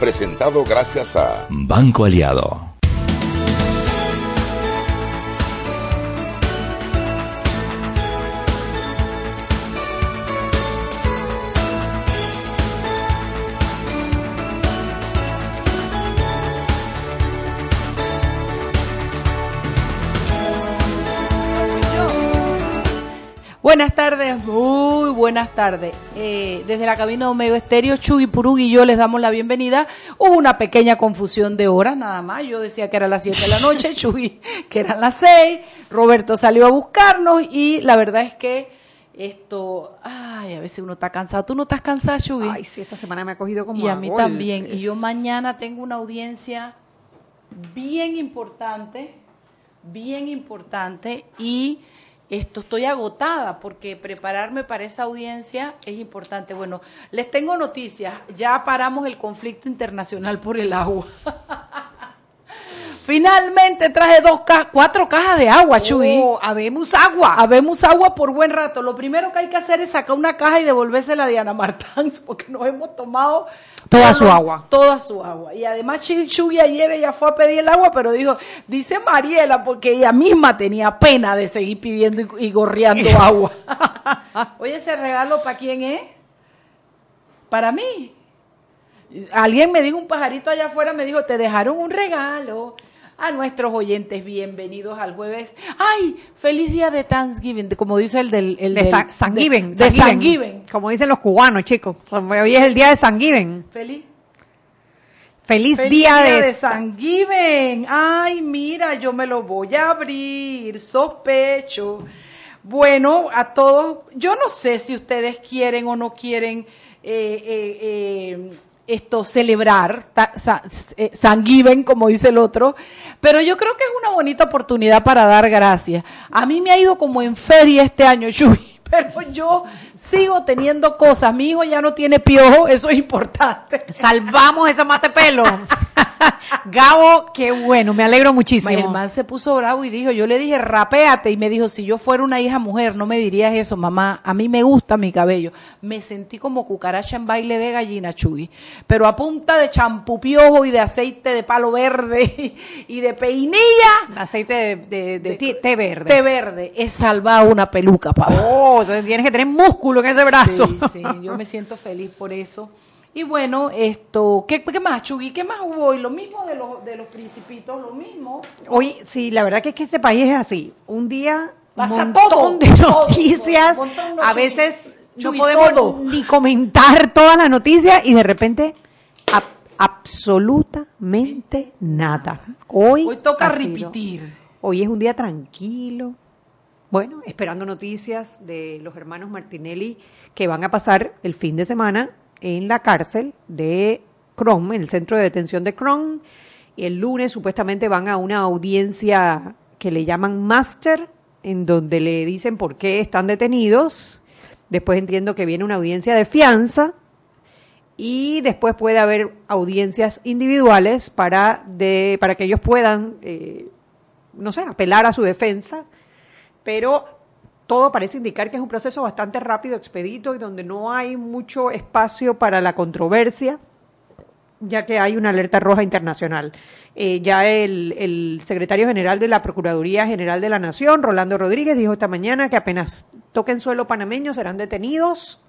Presentado gracias a Banco Aliado. Buenas tardes, muy buenas tardes. Eh, desde la cabina de Omega Estéreo, Chuy Purug y yo les damos la bienvenida. Hubo una pequeña confusión de horas, nada más. Yo decía que era las 7 de la noche, Chuy que eran las 6. Roberto salió a buscarnos y la verdad es que esto, ay, a veces uno está cansado. ¿Tú no estás cansada, Chuy? Ay, sí, esta semana me ha cogido como Y a mí también. Y yo mañana tengo una audiencia bien importante, bien importante y esto estoy agotada porque prepararme para esa audiencia es importante. Bueno, les tengo noticias. Ya paramos el conflicto internacional por el agua. Finalmente traje dos ca cuatro cajas de agua, Chuy. Oh, habemos agua. Habemos agua por buen rato. Lo primero que hay que hacer es sacar una caja y devolvérsela a Diana Martán, porque nos hemos tomado toda su agua. Toda su agua. Y además Chuy ayer ella fue a pedir el agua, pero dijo, dice Mariela, porque ella misma tenía pena de seguir pidiendo y, y gorreando agua. Oye, ese regalo para quién es? Para mí. Alguien me dijo, un pajarito allá afuera me dijo, te dejaron un regalo a nuestros oyentes bienvenidos al jueves. ¡Ay! Feliz día de Thanksgiving, como dice el del... El de del, Thanksgiving. De. Como dicen los cubanos, chicos. Hoy es el día de Thanksgiving. Feliz. Feliz, Feliz día, día, de, de Thanksgiving. Ay, mira, yo me lo voy a abrir, sospecho. Bueno, a todos, yo no sé si ustedes quieren o no quieren eh, eh, eh, esto celebrar, San Given, como dice el otro, pero yo creo que es una bonita oportunidad para dar gracias. A mí me ha ido como en feria este año, Chuy, pero yo sigo teniendo cosas. Mi hijo ya no tiene piojo, eso es importante. Salvamos ese mate pelo. Gabo, qué bueno, me alegro muchísimo. El man se puso bravo y dijo, yo le dije, rapéate, y me dijo, si yo fuera una hija mujer, no me dirías eso, mamá, a mí me gusta mi cabello. Me sentí como cucaracha en baile de gallina, Chuy, pero a punta de champú piojo y de aceite de palo verde y de peinilla. Aceite de, de, de, de té verde. Té verde, he salvado una peluca, papá. Oh, entonces tienes que tener músculo en ese brazo. Sí, sí, yo me siento feliz por eso. Y bueno, esto, ¿qué, qué más, Chugui? ¿Qué más hubo hoy? Lo mismo de los, de los principitos, lo mismo. Hoy, sí, la verdad que es que este país es así. Un día, Pasa un todo, montón de noticias. todo, montón de a Chugui. veces Chugui, no podemos todo. ni comentar todas las noticias y de repente ab- absolutamente nada. Hoy, Hoy toca sido- repetir. Hoy es un día tranquilo. Bueno, esperando noticias de los hermanos Martinelli que van a pasar el fin de semana en la cárcel de Crom, en el centro de detención de Crom. Y el lunes supuestamente van a una audiencia que le llaman Master, en donde le dicen por qué están detenidos. Después entiendo que viene una audiencia de fianza y después puede haber audiencias individuales para, de, para que ellos puedan, eh, no sé, apelar a su defensa, pero todo parece indicar que es un proceso bastante rápido, expedito y donde no hay mucho espacio para la controversia ya que hay una alerta roja internacional. Eh, ya el, secretario general de la Procuraduría General de la Nación, Rolando Rodríguez, dijo esta mañana que apenas toquen suelo panameño serán detenidos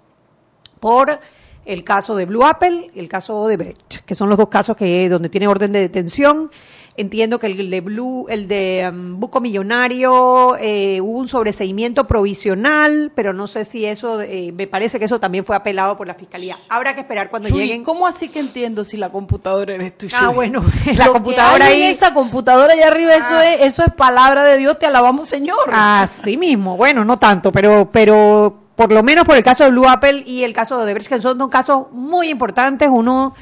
por el caso de Blue Apple y el caso de Brecht, que son los dos casos que donde tiene orden de detención. Entiendo que el de Blue, el de um, Buco Millonario, eh, hubo un sobreseimiento provisional, pero no sé si eso, eh, me parece que eso también fue apelado por la fiscalía. Habrá que esperar cuando Chuy, lleguen. ¿Cómo así que entiendo si la computadora eres tú? Ah, bueno, la computadora ahí. esa computadora allá arriba, eso Ah. es, eso es palabra de Dios, te alabamos, Señor. Así mismo, bueno, no tanto, pero, pero por lo menos por el caso de Blue Apple y el caso de Odebrecht, que son dos casos muy importantes. Uno,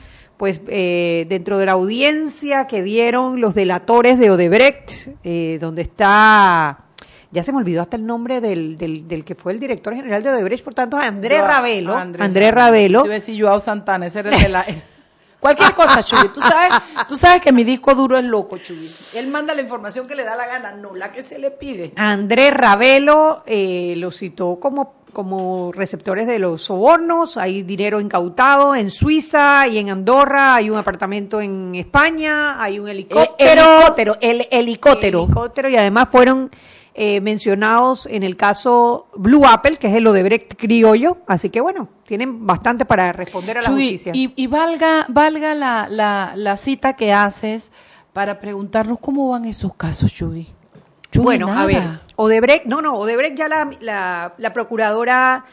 pues, eh, dentro de la audiencia que dieron los delatores de Odebrecht, eh, donde está, ya se me olvidó hasta el nombre del, del, del que fue el director general de Odebrecht, por tanto, Andrés Yo- Ravelo. Andrés Andrés, Ravelo. Te iba a decir Joao Santana, ese era el de la... Cualquier cosa, Chuy. Tú sabes, tú sabes que mi disco duro es loco, Chuy. Él manda la información que le da la gana, no la que se le pide. Andrés Ravelo eh, lo citó como como receptores de los sobornos, hay dinero incautado en Suiza y en Andorra, hay un apartamento en España, hay un helicóptero. El helicóptero, el helicóptero. helicóptero y además fueron eh, mencionados en el caso Blue Apple, que es el Odebrecht criollo, así que bueno, tienen bastante para responder a la Chuy, justicia. Y, y valga, valga la, la, la cita que haces para preguntarnos cómo van esos casos, Chuy. Bueno, nada. a ver, Odebrecht, no, no, Odebrecht ya la, la, la procuradora,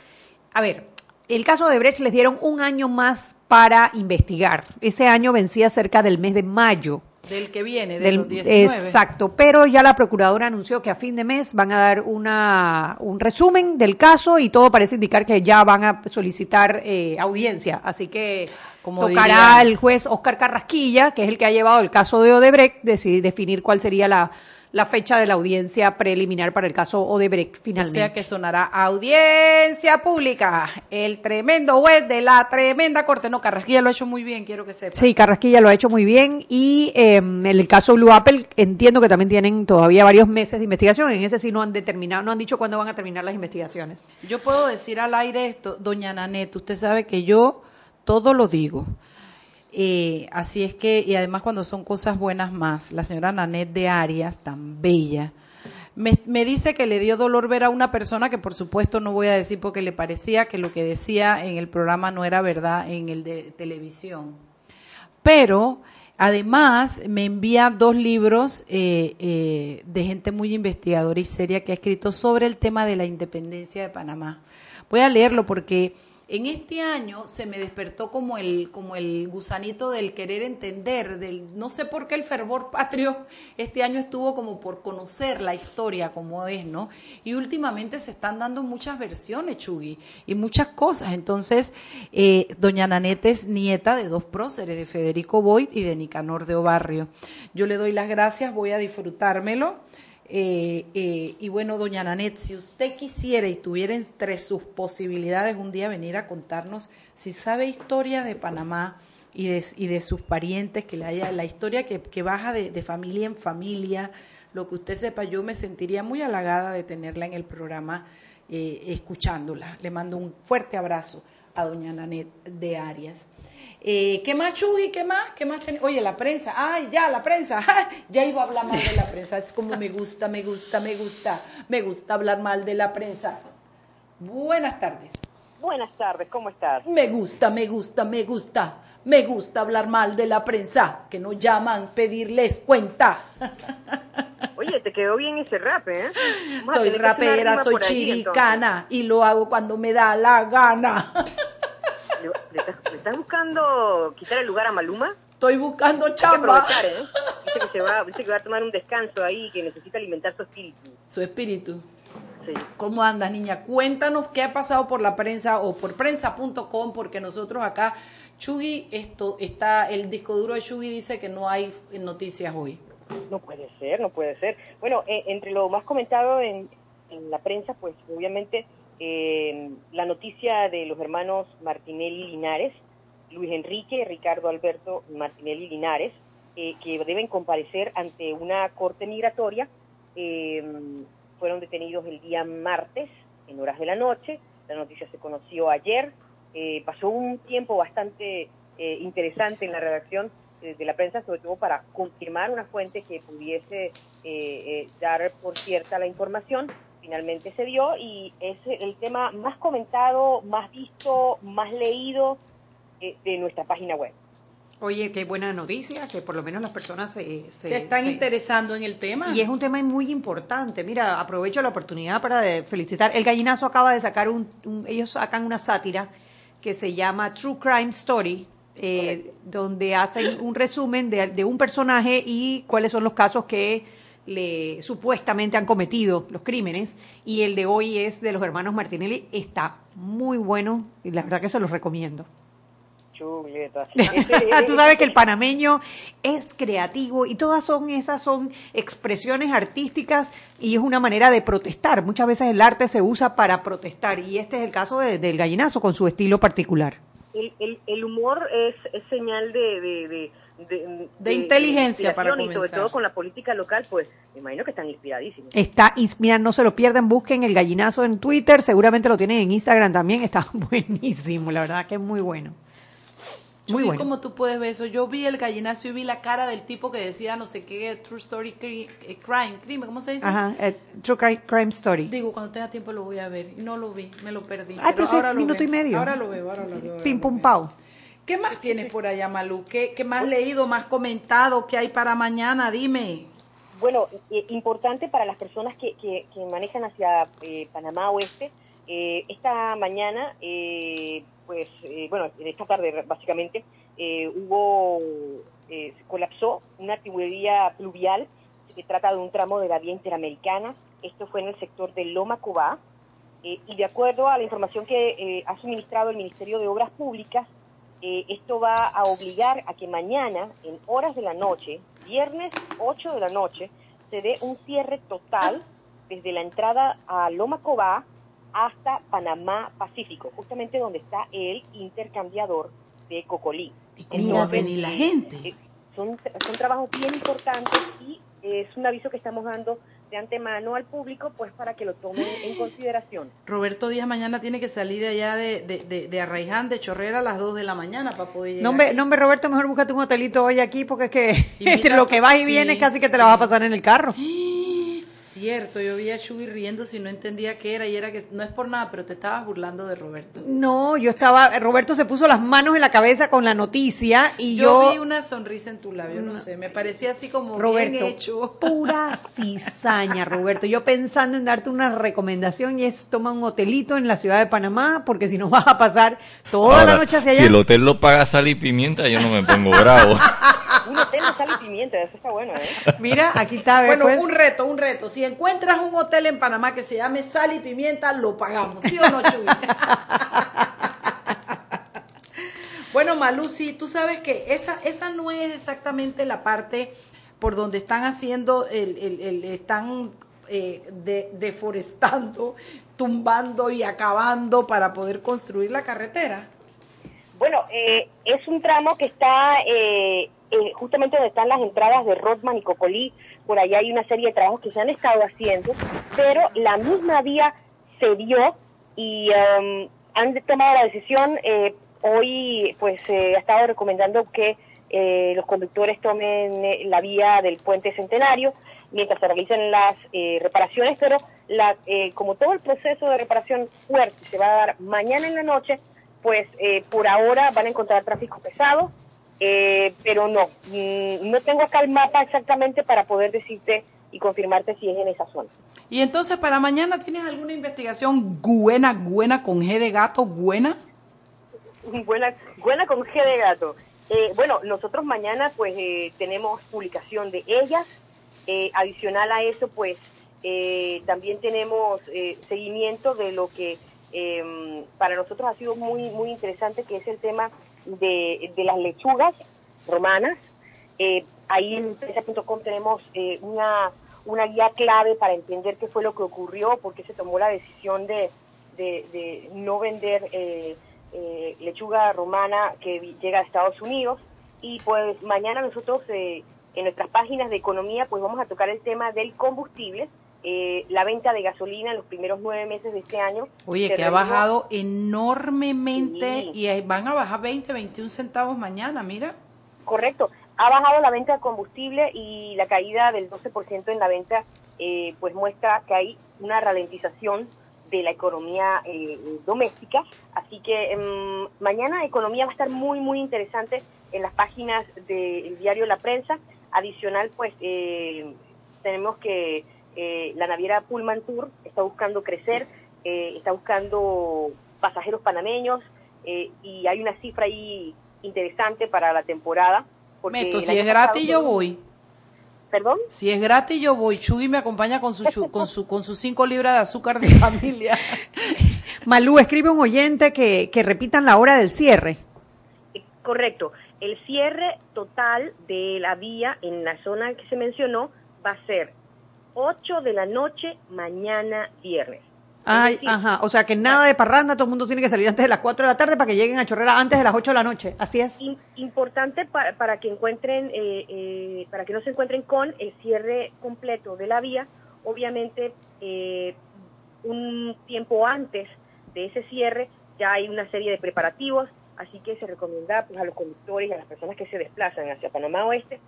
a ver, el caso de Odebrecht les dieron un año más para investigar. Ese año vencía cerca del mes de mayo. Del que viene, de Del- los 19. Exacto, pero ya la procuradora anunció que a fin de mes van a dar una, un resumen del caso y todo parece indicar que ya van a solicitar eh, audiencia. Así que Como tocará diría- al juez Oscar Carrasquilla, que es el que ha llevado el caso de Odebrecht, decidir definir cuál sería la, la fecha de la audiencia preliminar para el caso Odebrecht O finalmente. sea que sonará audiencia pública. El tremendo juez de la tremenda corte. No, Carrasquilla lo ha hecho muy bien, quiero que sepa. Sí, Carrasquilla lo ha hecho muy bien y eh, en el caso Blue Apple entiendo que también tienen todavía varios meses de investigación. En ese sí no han determinado, no han dicho cuándo van a terminar las investigaciones. Yo puedo decir al aire esto, doña Nanet, usted sabe que yo todo lo digo. Eh, así es que, y además cuando son cosas buenas más, la señora Nanet de Arias, tan bella, me, me dice que le dio dolor ver a una persona que por supuesto no voy a decir porque le parecía que lo que decía en el programa no era verdad en el de televisión. Pero además me envía dos libros eh, eh, de gente muy investigadora y seria que ha escrito sobre el tema de la independencia de Panamá. Voy a leerlo porque en este año se me despertó como el, como el gusanito del querer entender, del no sé por qué el fervor patrio este año estuvo como por conocer la historia como es, ¿no? Y últimamente se están dando muchas versiones, Chugui, y muchas cosas. Entonces, eh, doña Nanette es nieta de dos próceres, de Federico Boyd y de Nicanor de Obarrio. Yo le doy las gracias, voy a disfrutármelo. Eh, eh, y bueno, doña Nanet, si usted quisiera y tuviera entre sus posibilidades un día venir a contarnos si sabe historia de Panamá y de, y de sus parientes, que le haya la historia que, baja de, de familia en familia, lo que usted sepa, yo me sentiría muy halagada de tenerla en el programa eh, escuchándola. Le mando un fuerte abrazo a doña Nanet de Arias. Eh, ¿Qué más, Chugui? ¿Qué más? ¿Qué más ten- Oye, la prensa. Ay, ya, la prensa. ya iba a hablar mal de la prensa. Es como me gusta, me gusta, me gusta. Me gusta hablar mal de la prensa. Buenas tardes. Buenas tardes, ¿cómo estás? Me gusta, me gusta, me gusta. Me gusta hablar mal de la prensa. Que no llaman pedirles cuenta. Oye, te quedó bien ese rap, ¿eh? Vamos soy rapera, soy chiricana. Y lo hago cuando me da la gana. ¿Le, le estás, le estás buscando quitar el lugar a Maluma? Estoy buscando Hay que chamba. ¿eh? Dice que, se va, dice que va a tomar un descanso ahí, que necesita alimentar su espíritu. Su espíritu. Sí. ¿Cómo andas, niña? Cuéntanos qué ha pasado por la prensa o por prensa.com, porque nosotros acá, Chugi, esto está, el disco duro de Chugi dice que no hay noticias hoy. No puede ser, no puede ser. Bueno, eh, entre lo más comentado en, en la prensa, pues obviamente eh, la noticia de los hermanos Martinelli Linares, Luis Enrique, Ricardo Alberto Martinelli Linares, eh, que deben comparecer ante una corte migratoria. eh, fueron detenidos el día martes en horas de la noche. La noticia se conoció ayer. Eh, pasó un tiempo bastante eh, interesante en la redacción eh, de la prensa, sobre todo para confirmar una fuente que pudiese dar por cierta la información. Finalmente se dio y es el tema más comentado, más visto, más leído eh, de nuestra página web. Oye, qué buena noticia, que por lo menos las personas se... se- ¿Se están se- interesando en el tema? Y es un tema muy importante. Mira, aprovecho la oportunidad para felicitar. El Gallinazo acaba de sacar un, un- ellos sacan una sátira que se llama True Crime Story, eh, donde hacen un resumen de, de un personaje y cuáles son los casos que le supuestamente han cometido los crímenes. Y el de hoy es de los hermanos Martinelli. Está muy bueno y la verdad que se los recomiendo. Chuleta. Tú sabes que el panameño es creativo y todas son esas son expresiones artísticas y es una manera de protestar. Muchas veces el arte se usa para protestar y este es el caso de- del gallinazo con su estilo particular. el, el, el humor es, es señal de, de, de, de, De inteligencia para inspiración y sobre comenzar. todo con la política local, pues me imagino que están inspiradísimos. Está, mira, no se lo pierdan, busquen el gallinazo en Twitter, seguramente lo tienen en Instagram también, está buenísimo, la verdad que es muy bueno. Muy bueno. ¿cómo tú puedes ver eso? Yo vi el gallinazo y vi la cara del tipo que decía no sé qué, True Story cri- eh, Crime, crimen, ¿cómo se dice? Ajá, eh, True Crime, Crime Story. Digo, cuando tenga tiempo lo voy a ver. Y no lo vi, me lo perdí. Ay, pero ahora lo minuto veo. y medio. Ahora lo veo, ahora lo veo. ahora Pim pum veo. pau. ¿Qué más tienes por allá, Malú? ¿Qué, qué más leído, más comentado? ¿Qué hay para mañana? Dime. Bueno, eh, importante para las personas que, que, que manejan hacia eh, Panamá Oeste, eh, esta mañana, eh, pues, eh, bueno, esta tarde básicamente, eh, hubo, eh, se colapsó una tubería pluvial, se trata de un tramo de la vía interamericana, esto fue en el sector de Loma Cobá, eh, y de acuerdo a la información que eh, ha suministrado el Ministerio de Obras Públicas, eh, esto va a obligar a que mañana, en horas de la noche, viernes 8 de la noche, se dé un cierre total desde la entrada a Loma Cobá hasta Panamá Pacífico, justamente donde está el intercambiador de Cocolí. ¿Y cómo va a Entonces, venir la gente? eh, son, son trabajos bien importantes y es un aviso que estamos dando de antemano al público, pues para que lo tomen en consideración. Roberto Díaz mañana tiene que salir de allá de, de, de, de Arraiján, de Chorrera, a las 2 de la mañana para poder llegar. No, hombre, Roberto, mejor búscate un hotelito hoy aquí porque es que entre lo que vas y sí, vienes casi que te sí. la vas a pasar en el carro. Cierto, yo vi a Chuy riendo si no entendía qué era y era que no es por nada, pero te estabas burlando de Roberto. No, yo estaba, Roberto se puso las manos en la cabeza con la noticia y Yo, yo, vi una sonrisa en tu labio, no sé, me parecía así como Roberto, bien hecho. pura cizaña, Roberto. Yo pensando en darte una recomendación y es toma un hotelito en la ciudad de Panamá porque si no vas a pasar toda la noche hacia allá. Si el hotel lo paga sal y pimienta, yo no me pongo bravo. Un hotel de sal y pimienta, eso está bueno, ¿eh? Mira, aquí está, Bueno, pues. un reto, un reto. Si encuentras un hotel en Panamá que se llame Sal y Pimienta, lo pagamos, ¿sí o no, Chuy? bueno, Malú, sí, tú sabes que esa, esa no es exactamente la parte por donde están haciendo, el, el- el- están eh, de- deforestando, tumbando y acabando para poder construir la carretera. Bueno, eh, es un tramo que está eh, eh, justamente donde están las entradas de Rodman y Cocolí. Por allá hay una serie de trabajos que se han estado haciendo, pero la misma vía se dio y um, han tomado la decisión. eh, hoy, pues, se ha estado recomendando que eh, los conductores tomen eh, la vía del puente centenario mientras se realicen las eh, reparaciones, pero la, eh, como todo el proceso de reparación fuerte se va a dar mañana en la noche, pues eh, por ahora van a encontrar tráfico pesado, eh, pero no, mm, no tengo acá el mapa exactamente para poder decirte y confirmarte si es en esa zona. Y entonces, para mañana, ¿tienes alguna investigación buena, buena, con G de gato, buena? Buena, buena con G de gato. Eh, bueno, nosotros mañana pues eh, tenemos publicación de ellas. Eh, adicional a eso, pues eh, también tenemos eh, seguimiento de lo que eh, para nosotros ha sido muy muy interesante, que es el tema de, de las lechugas romanas. Eh, ahí en empresa.com tenemos eh, una, una guía clave para entender qué fue lo que ocurrió, por qué se tomó la decisión de, de, no vender eh, eh, lechuga romana que llega a Estados Unidos. Y pues mañana nosotros eh, en nuestras páginas de economía pues vamos a tocar el tema del combustible, eh, la venta de gasolina en los primeros nueve meses de este año. Oye, que ha bajado enormemente Sí. y van a bajar 20, 21 centavos mañana, mira. Correcto. Ha bajado la venta de combustible y la caída del 12% en la venta eh, pues muestra que hay una ralentización de la economía eh, doméstica. Así que em, mañana economía va a estar muy, muy interesante en las páginas del diario La Prensa. Adicional, pues eh, tenemos que eh, la naviera Pullman Tour está buscando crecer, eh, está buscando pasajeros panameños eh, y hay una cifra ahí interesante para la temporada. porque Meto, si es gratis yo voy. ¿Perdón? Si es gratis yo voy. Chuy me acompaña con su, chu- con su con sus 5 libras de azúcar de familia. Malú, escribe un oyente que, que repitan la hora del cierre. Eh, Correcto. El cierre total de la vía en la zona que se mencionó va a ser 8 de la noche mañana viernes. Ay, decir, ajá. O sea que nada de parranda, todo el mundo tiene que salir antes de las 4 de la tarde para que lleguen a Chorrera antes de las 8 de la noche. Así es. Importante para, para que encuentren, eh, eh, para que no se encuentren con el cierre completo de la vía, obviamente eh, un tiempo antes de ese cierre ya hay una serie de preparativos, así que se recomienda pues, a los conductores y a las personas que se desplazan hacia Panamá Oeste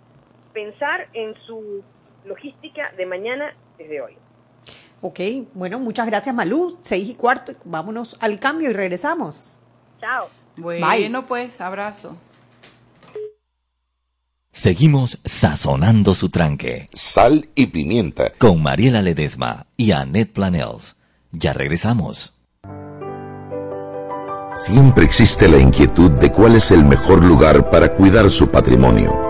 pensar en su logística de mañana desde hoy. Ok, bueno, muchas gracias Malú. Seis y cuarto, vámonos al cambio y regresamos. Chao. Bueno, pues, abrazo. Seguimos sazonando su tranque Sal y pimienta. con Mariela Ledesma y Annette Planels. Ya regresamos. Siempre existe la inquietud de cuál es el mejor lugar para cuidar su patrimonio.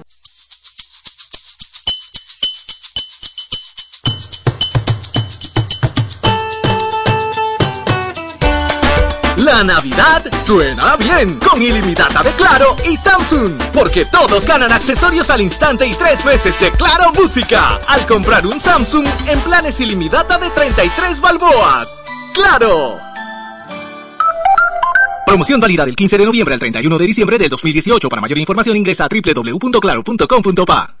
Navidad suena bien con ilimitada de Claro y Samsung, porque todos ganan accesorios al instante y tres meses de Claro Música al comprar un Samsung en planes ilimitada de 33 balboas. ¡Claro! Promoción válida del 15 de noviembre al 31 de diciembre del 2018. Para mayor información ingresa a www.claro.com.pa.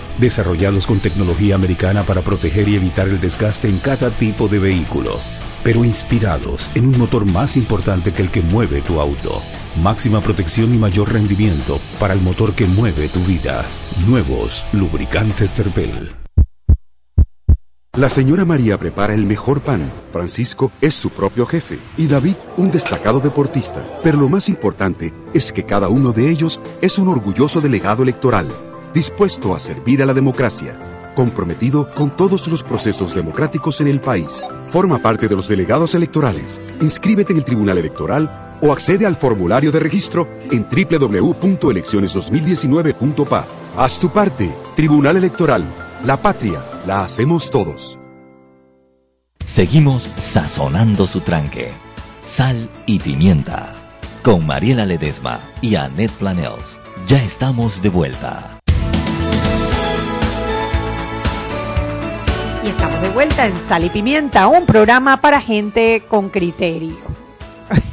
desarrollados con tecnología americana para proteger y evitar el desgaste en cada tipo de vehículo, pero inspirados en un motor más importante que el que mueve tu auto. Máxima protección y mayor rendimiento para el motor que mueve tu vida. Nuevos lubricantes Terpel. La señora María prepara el mejor pan. Francisco es su propio jefe y David un destacado deportista. Pero lo más importante es que cada uno de ellos es un orgulloso delegado electoral, dispuesto a servir a la democracia, comprometido con todos los procesos democráticos en el país. Forma parte de los delegados electorales. Inscríbete en el Tribunal Electoral o accede al formulario de registro en www.elecciones2019.pa. Haz tu parte. Tribunal Electoral. La patria la hacemos todos. Seguimos sazonando su tranque. Sal y pimienta. Con Mariela Ledesma y Annette Planels. Ya estamos de vuelta. Y estamos de vuelta en Sal y Pimienta, un programa para gente con criterio.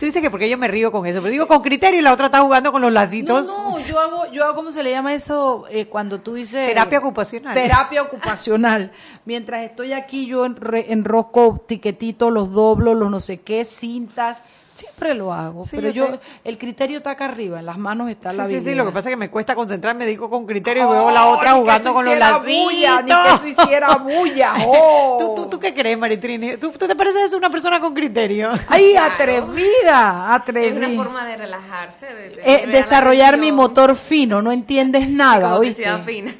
Tú dices que porque yo me río con eso, pero digo con criterio y la otra está jugando con los lacitos. No, no, yo hago, yo hago, ¿cómo se le llama eso? Eh, cuando tú dices... Terapia ocupacional. Terapia ocupacional. Mientras estoy aquí, yo enrosco tiquetitos, los doblo, los no sé qué, cintas. Siempre lo hago, Sí, pero yo sé. el criterio está acá arriba, en las manos está Sí, la sí, sí, habilidad. lo que pasa es que me cuesta concentrarme, digo con criterio y veo la otra Oh, ni que jugando eso con los hiciera lacitos. bulla, ni que eso hiciera bulla, oh. ¿Tú, tú, tú qué crees, Maritrini? ¿Tú, ¿Tú te pareces una persona con criterio? Ay, atrevida, atrevida. Es una forma de relajarse, de, de Eh, desarrollar mi motor fino, no entiendes nada, Mi ¿oíste? motricidad fina.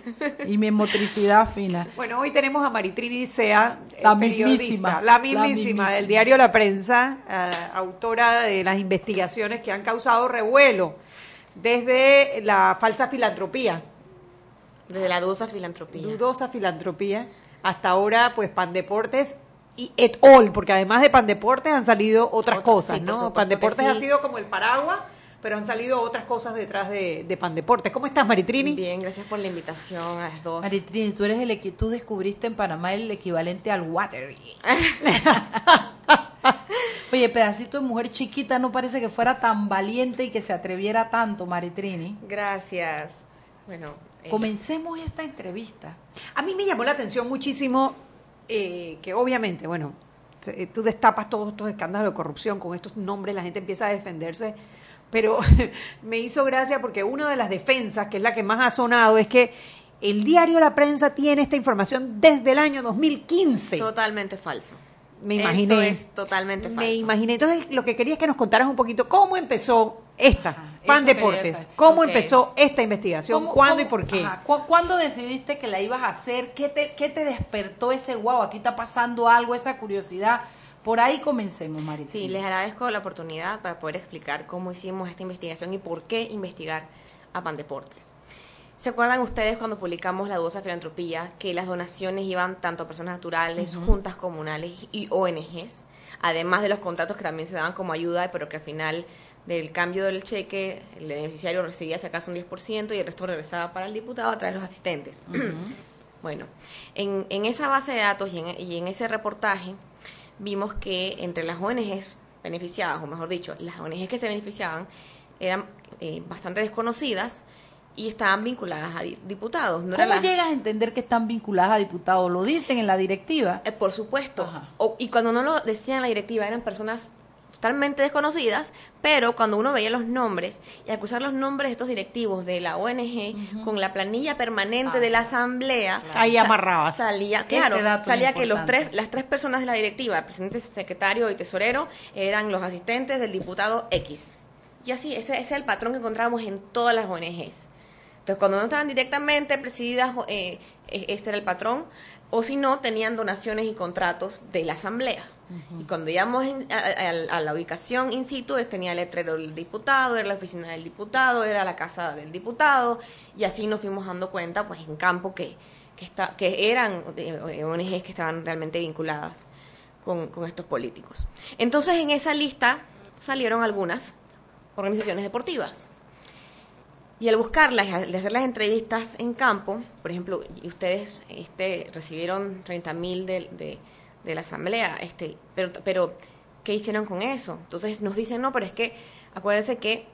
Y mi motricidad fina. Bueno, hoy tenemos a Maritrini Sea, eh, La periodista, mismísima, la la mismísima, mismísima. del diario La Prensa, eh, autora otra de las investigaciones que han causado revuelo, desde la falsa filantropía. Desde la dudosa filantropía. Dudosa filantropía. Hasta ahora, pues, Pandeportes y et al, porque además de Pandeportes han salido otras Otras, cosas, sí, ¿no? supuesto Pandeportes que ha sí. sido como el paraguas, pero han salido otras cosas detrás de, de Pandeportes. ¿Cómo estás, Maritrini? Bien, gracias por la invitación a las dos. Maritrini, tú eres el tú descubriste en Panamá el equivalente al water. Oye, pedacito de mujer chiquita no parece que fuera tan valiente y que se atreviera tanto, Maritrini. Gracias. Bueno, eh, Comencemos esta entrevista. A mí me llamó la atención muchísimo eh, que obviamente, bueno, se- eh, tú destapas todos estos escándalos de corrupción con estos nombres, la gente empieza a defenderse, pero me hizo gracia porque una de las defensas, que es la que más ha sonado, es que el diario La Prensa tiene esta información desde el año 2015. totalmente falso. Me imaginé. Eso es totalmente falso. Me imaginé. Entonces, lo que quería es que nos contaras un poquito cómo empezó esta, Pan Deportes, cómo empezó esta investigación, ¿Cómo- cuándo cómo- y por qué. ajá, cu- ¿Cuándo decidiste que la ibas a hacer? ¿Qué te, qué te despertó ese wow? Aquí está pasando algo, esa curiosidad. Por ahí comencemos, Maritrini. Sí, les agradezco la oportunidad para poder explicar cómo hicimos esta investigación y por qué investigar a Pandeportes. ¿Se acuerdan ustedes cuando publicamos la dudosa filantropía que las donaciones iban tanto a personas naturales, juntas comunales y ONGs, además de los contratos que también se daban como ayuda, pero que al final del cambio del cheque el beneficiario recibía si acaso un 10% y el resto regresaba para el diputado a través de los asistentes? Bueno, en, en esa base de datos y en, y en ese reportaje vimos que entre las ONGs beneficiadas, o mejor dicho, las ONGs que se beneficiaban eran eh, bastante desconocidas y estaban vinculadas a di- diputados. No era ¿Cómo la- llegas a entender que están vinculadas a diputados? ¿Lo dicen en la directiva? Eh, por supuesto. O- y cuando no lo decían en la directiva, eran personas totalmente desconocidas, pero cuando uno veía los nombres y al cruzar los nombres de estos directivos de la ONG con la planilla permanente de la asamblea, Ahí amarrabas. Salía, claro, salía que los tres, las tres personas de la directiva, el presidente, secretario y tesorero, eran los asistentes del diputado X. Y así, ese, ese es el patrón que encontramos en todas las ONGs. Entonces, cuando no estaban directamente presididas, eh, eh, este era el patrón, o si no, tenían donaciones y contratos de la asamblea. Y cuando íbamos a, a- a la ubicación in situ, eh, tenía el letrero del diputado, era la oficina del diputado, era la casa del diputado, y así nos fuimos dando cuenta, pues en campo, que, que, está, que eran ONGs que estaban realmente vinculadas con, con estos políticos. Entonces, en esa lista salieron algunas organizaciones deportivas. Y al buscarlas, y al hacer las entrevistas en campo, por ejemplo, ustedes este, recibieron 30 mil de, de, de la asamblea, este, pero, pero ¿qué hicieron con eso? Entonces nos dicen, no, pero es que acuérdense que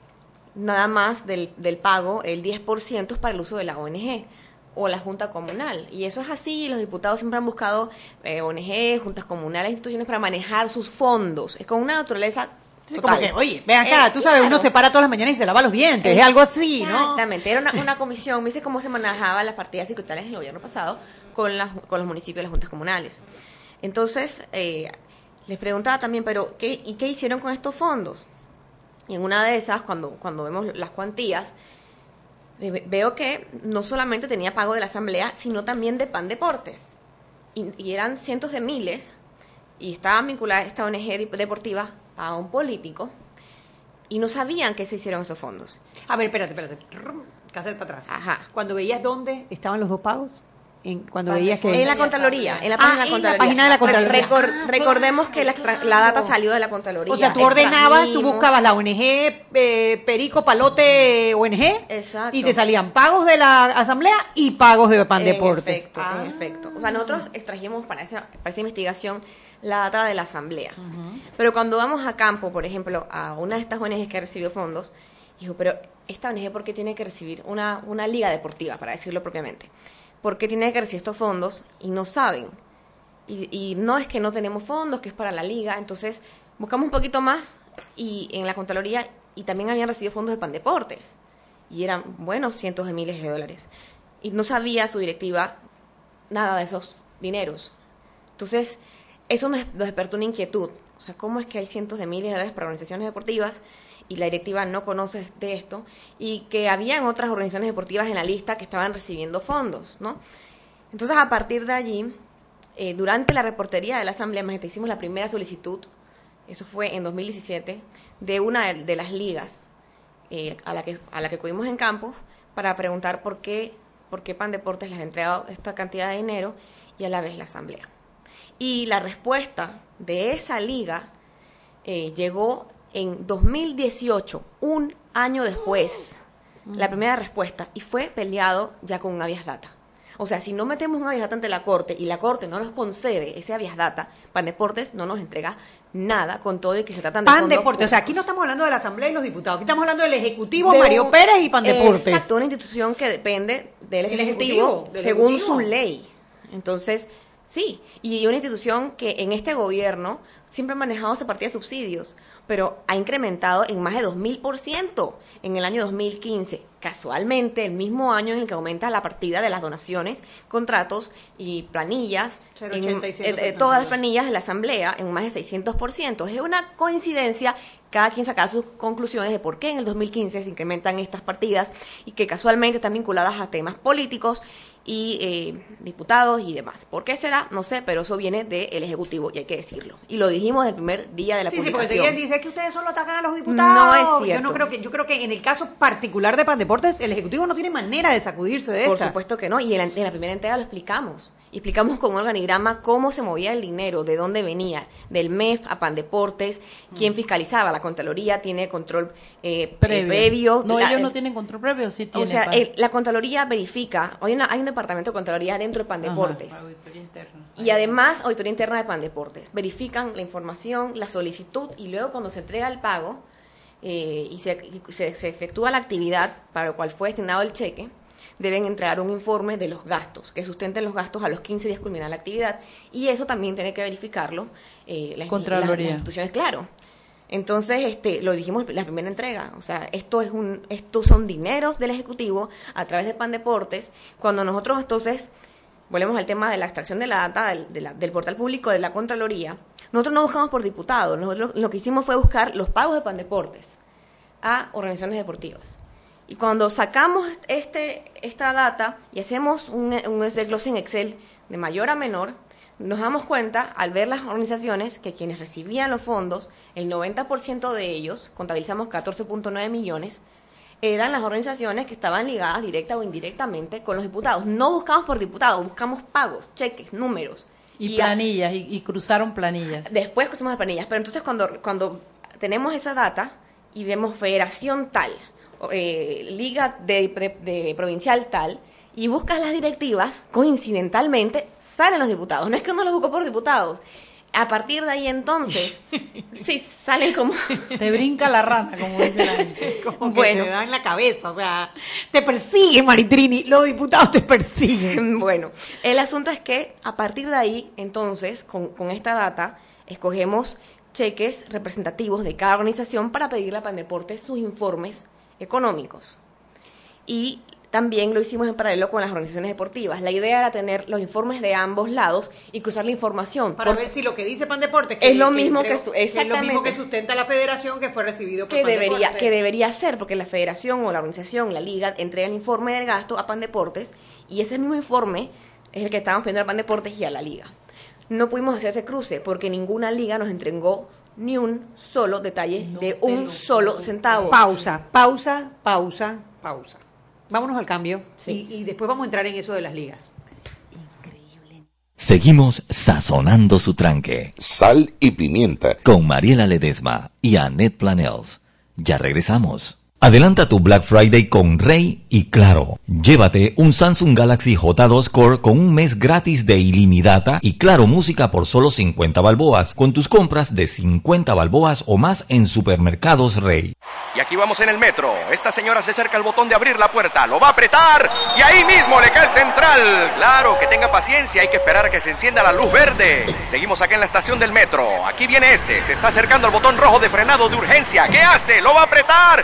nada más del, del pago, el 10% es para el uso de la ONG o la Junta Comunal. Y eso es así, los diputados siempre han buscado eh, ONG, juntas comunales, instituciones para manejar sus fondos. Es con una naturaleza... Sí, como que, oye, ven acá, Eh, tú sabes, uno se para todas las mañanas y se lava los dientes, es algo así, ¿no? Exactamente, era una, una comisión, me dice cómo se manejaban las partidas secretarias en el gobierno pasado con, las, con los municipios y las juntas comunales. Entonces, eh, les preguntaba también, pero ¿qué, ¿y qué hicieron con estos fondos? Y en una de esas, cuando, cuando vemos las cuantías, eh, ve- veo que no solamente tenía pago de la asamblea, sino también de PAN Deportes. Y, y eran cientos de miles, y estaban vinculadas esta ONG deportiva a un político, y no sabían que se hicieron esos fondos. A ver, espérate, espérate. Cassette para atrás. Ajá. Cuando veías dónde estaban los dos pagos, en, cuando veías que... En la Contraloría, en la Ah, página de en la Contraloría. página de la Contraloría. Recor- Ah, recordemos que la, la data salió de la Contraloría. O sea, tú ordenabas, tú buscabas la ONG eh, Perico Palote ONG Exacto. y te salían pagos de la asamblea y pagos de Pan En Deportes. efecto, Ah. en efecto. O sea, nosotros extrajimos para esa, para esa investigación la data de la asamblea. Pero cuando vamos a campo, por ejemplo, a una de estas ONGs que recibió fondos, dijo, pero esta ONG, ¿por qué tiene que recibir una, una liga deportiva, para decirlo propiamente? ¿Por qué tiene que recibir estos fondos y no saben? Y, y no es que no tenemos fondos, que es para la liga. Entonces, buscamos un poquito más y en la Contraloría, y también habían recibido fondos de Pandeportes. Y eran, bueno, cientos de miles de dólares. Y no sabía su directiva nada de esos dineros. Entonces, eso nos despertó una inquietud. O sea, ¿cómo es que hay cientos de miles de dólares para organizaciones deportivas y la directiva no conoce de esto? Y que habían otras organizaciones deportivas en la lista que estaban recibiendo fondos, ¿no? Entonces, a partir de allí, eh, durante la reportería de la Asamblea, imagínate, hicimos la primera solicitud eso fue en 2017, de una de, las ligas eh, a, la que, a la que acudimos en campus para preguntar por qué, por qué Pan Deportes les ha entregado esta cantidad de dinero y a la vez la asamblea. Y la respuesta de esa liga eh, llegó en 2018, un año después, la primera respuesta, y fue peleado ya con un habeas data. O sea, si no metemos un habeas data ante la Corte y la Corte no nos concede ese habeas data, Pan Deportes no nos entrega nada con todo y que se tratan de Pan fondos Deportes, o sea, aquí no estamos hablando de la Asamblea y los diputados, aquí estamos hablando del Ejecutivo, Mario un- Pérez y Pan Deportes. Exacto, una institución que depende del El Ejecutivo, Ejecutivo, del según Ejecutivo. su ley. Entonces, sí, y una institución que en este gobierno siempre ha manejado esa partida de subsidios, pero ha incrementado en más de 2.000% en el año 2015. Casualmente, el mismo año en el que aumenta la partida de las donaciones, contratos y planillas, en- 0,80 y eh, eh, todas las planillas de la Asamblea en más de 600%. Es una coincidencia, cada quien sacar sus conclusiones de por qué en el 2015 se incrementan estas partidas y que casualmente están vinculadas a temas políticos y eh, diputados y demás. ¿Por qué será? No sé, pero eso viene del Ejecutivo y hay que decirlo. Y lo dijimos el primer día de la Sí, sí, porque publicación. si dice que ustedes solo atacan a los diputados. No es Yo cierto. no creo que, yo creo que en el caso particular de Pan Deportes, el Ejecutivo no tiene manera de sacudirse de Por esta. supuesto que no, y en la, en la primera entrega lo explicamos. Y explicamos con un organigrama cómo se movía el dinero, de dónde venía, del MEF a Pandeportes, quién Mm. fiscalizaba. La Contraloría tiene control eh, Previo. previo. No, La- ellos no tienen control previo, sí O tienen. sea, pa- el- la Contraloría verifica, hay, una- hay un departamento de Contraloría dentro de Pandeportes. Ajá, auditoría interna. Y además, auditoría interna de Pandeportes. Verifican la información, la solicitud y luego cuando se entrega el pago eh, y, se, y se- se efectúa la actividad para la cual fue destinado el cheque, deben entregar un informe de los gastos, que sustenten los gastos a los 15 días culminar la actividad. Y eso también tiene que verificarlo eh, las, Contraloría. las- las instituciones, claro. Entonces, este, lo dijimos en la primera entrega, o sea, esto es un, estos son dineros del Ejecutivo a través de Pan Deportes, cuando nosotros entonces, volvemos al tema de la extracción de la data del, de la- del portal público de la Contraloría, nosotros no buscamos por diputados, nosotros lo que hicimos fue buscar los pagos de Pan Deportes a organizaciones deportivas. Y cuando sacamos este, esta data y hacemos un, un desglose en Excel de mayor a menor, nos damos cuenta al ver las organizaciones que quienes recibían los fondos, el 90% de ellos, contabilizamos 14.9 millones, eran las organizaciones que estaban ligadas directa o indirectamente con los diputados. No buscamos por diputados, buscamos pagos, cheques, números. Y, planillas, y, y cruzaron planillas. Después cruzamos las planillas, pero entonces cuando, cuando tenemos esa data y vemos federación tal, eh, liga de, de- de provincial tal, y buscas las directivas, coincidentalmente salen los diputados. No es que uno los buscó por diputados. A partir de ahí entonces, sí, salen como... Te brinca la rana, como dice la gente. Como que Bueno. te da en la cabeza, o sea, te persigue Maritrini, los diputados te persiguen. Bueno, el asunto es que a partir de ahí, entonces, con, con esta data, escogemos cheques representativos de cada organización para pedirle a Pandeportes sus informes económicos. Y también lo hicimos en paralelo con las organizaciones deportivas. La idea era tener los informes de ambos lados y cruzar la información. Para ver si lo que dice Pan Deportes Es lo mismo que es lo mismo que sustenta la federación que fue recibido por que Pan debería, Deportes. que debería ser, porque la federación o la organización, la liga, entrega el informe del gasto a Pan Deportes y ese mismo informe es el que estábamos pidiendo a Pan Deportes y a la liga. No pudimos hacer ese cruce porque ninguna liga nos entregó ni un solo detalle de un solo centavo. Pausa, pausa, pausa, pausa. Vámonos al cambio y, y después vamos a entrar en eso de las ligas. Seguimos sazonando su tranque. Sal y pimienta. Con Mariela Ledesma y Annette Planels. Ya regresamos. Adelanta tu Black Friday con Rey y Claro. Llévate un Samsung Galaxy J2 Core con un mes gratis de ilimitada y Claro Música por solo 50 balboas con tus compras de 50 balboas o más en supermercados Rey. Y aquí vamos en el metro. Esta señora se acerca al botón de abrir la puerta, lo va a apretar y ahí mismo le cae el central. Claro, que tenga paciencia, hay que esperar a que se encienda la luz verde. Seguimos acá en la estación del metro. Aquí viene este, se está acercando al botón rojo de frenado de urgencia. ¿Qué hace? Lo va a apretar.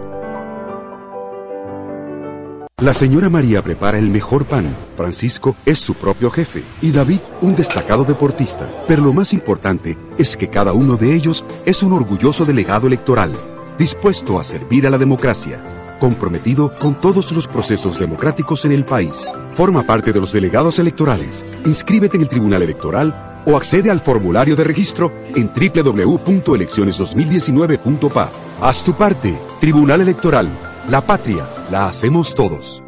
La señora María prepara el mejor pan, Francisco es su propio jefe y David un destacado deportista. Pero lo más importante es que cada uno de ellos es un orgulloso delegado electoral, dispuesto a servir a la democracia, comprometido con todos los procesos democráticos en el país. Forma parte de los delegados electorales. Inscríbete en el Tribunal Electoral o accede al formulario de registro en www.elecciones2019.pa. Haz tu parte. Tribunal Electoral. La patria la hacemos todos.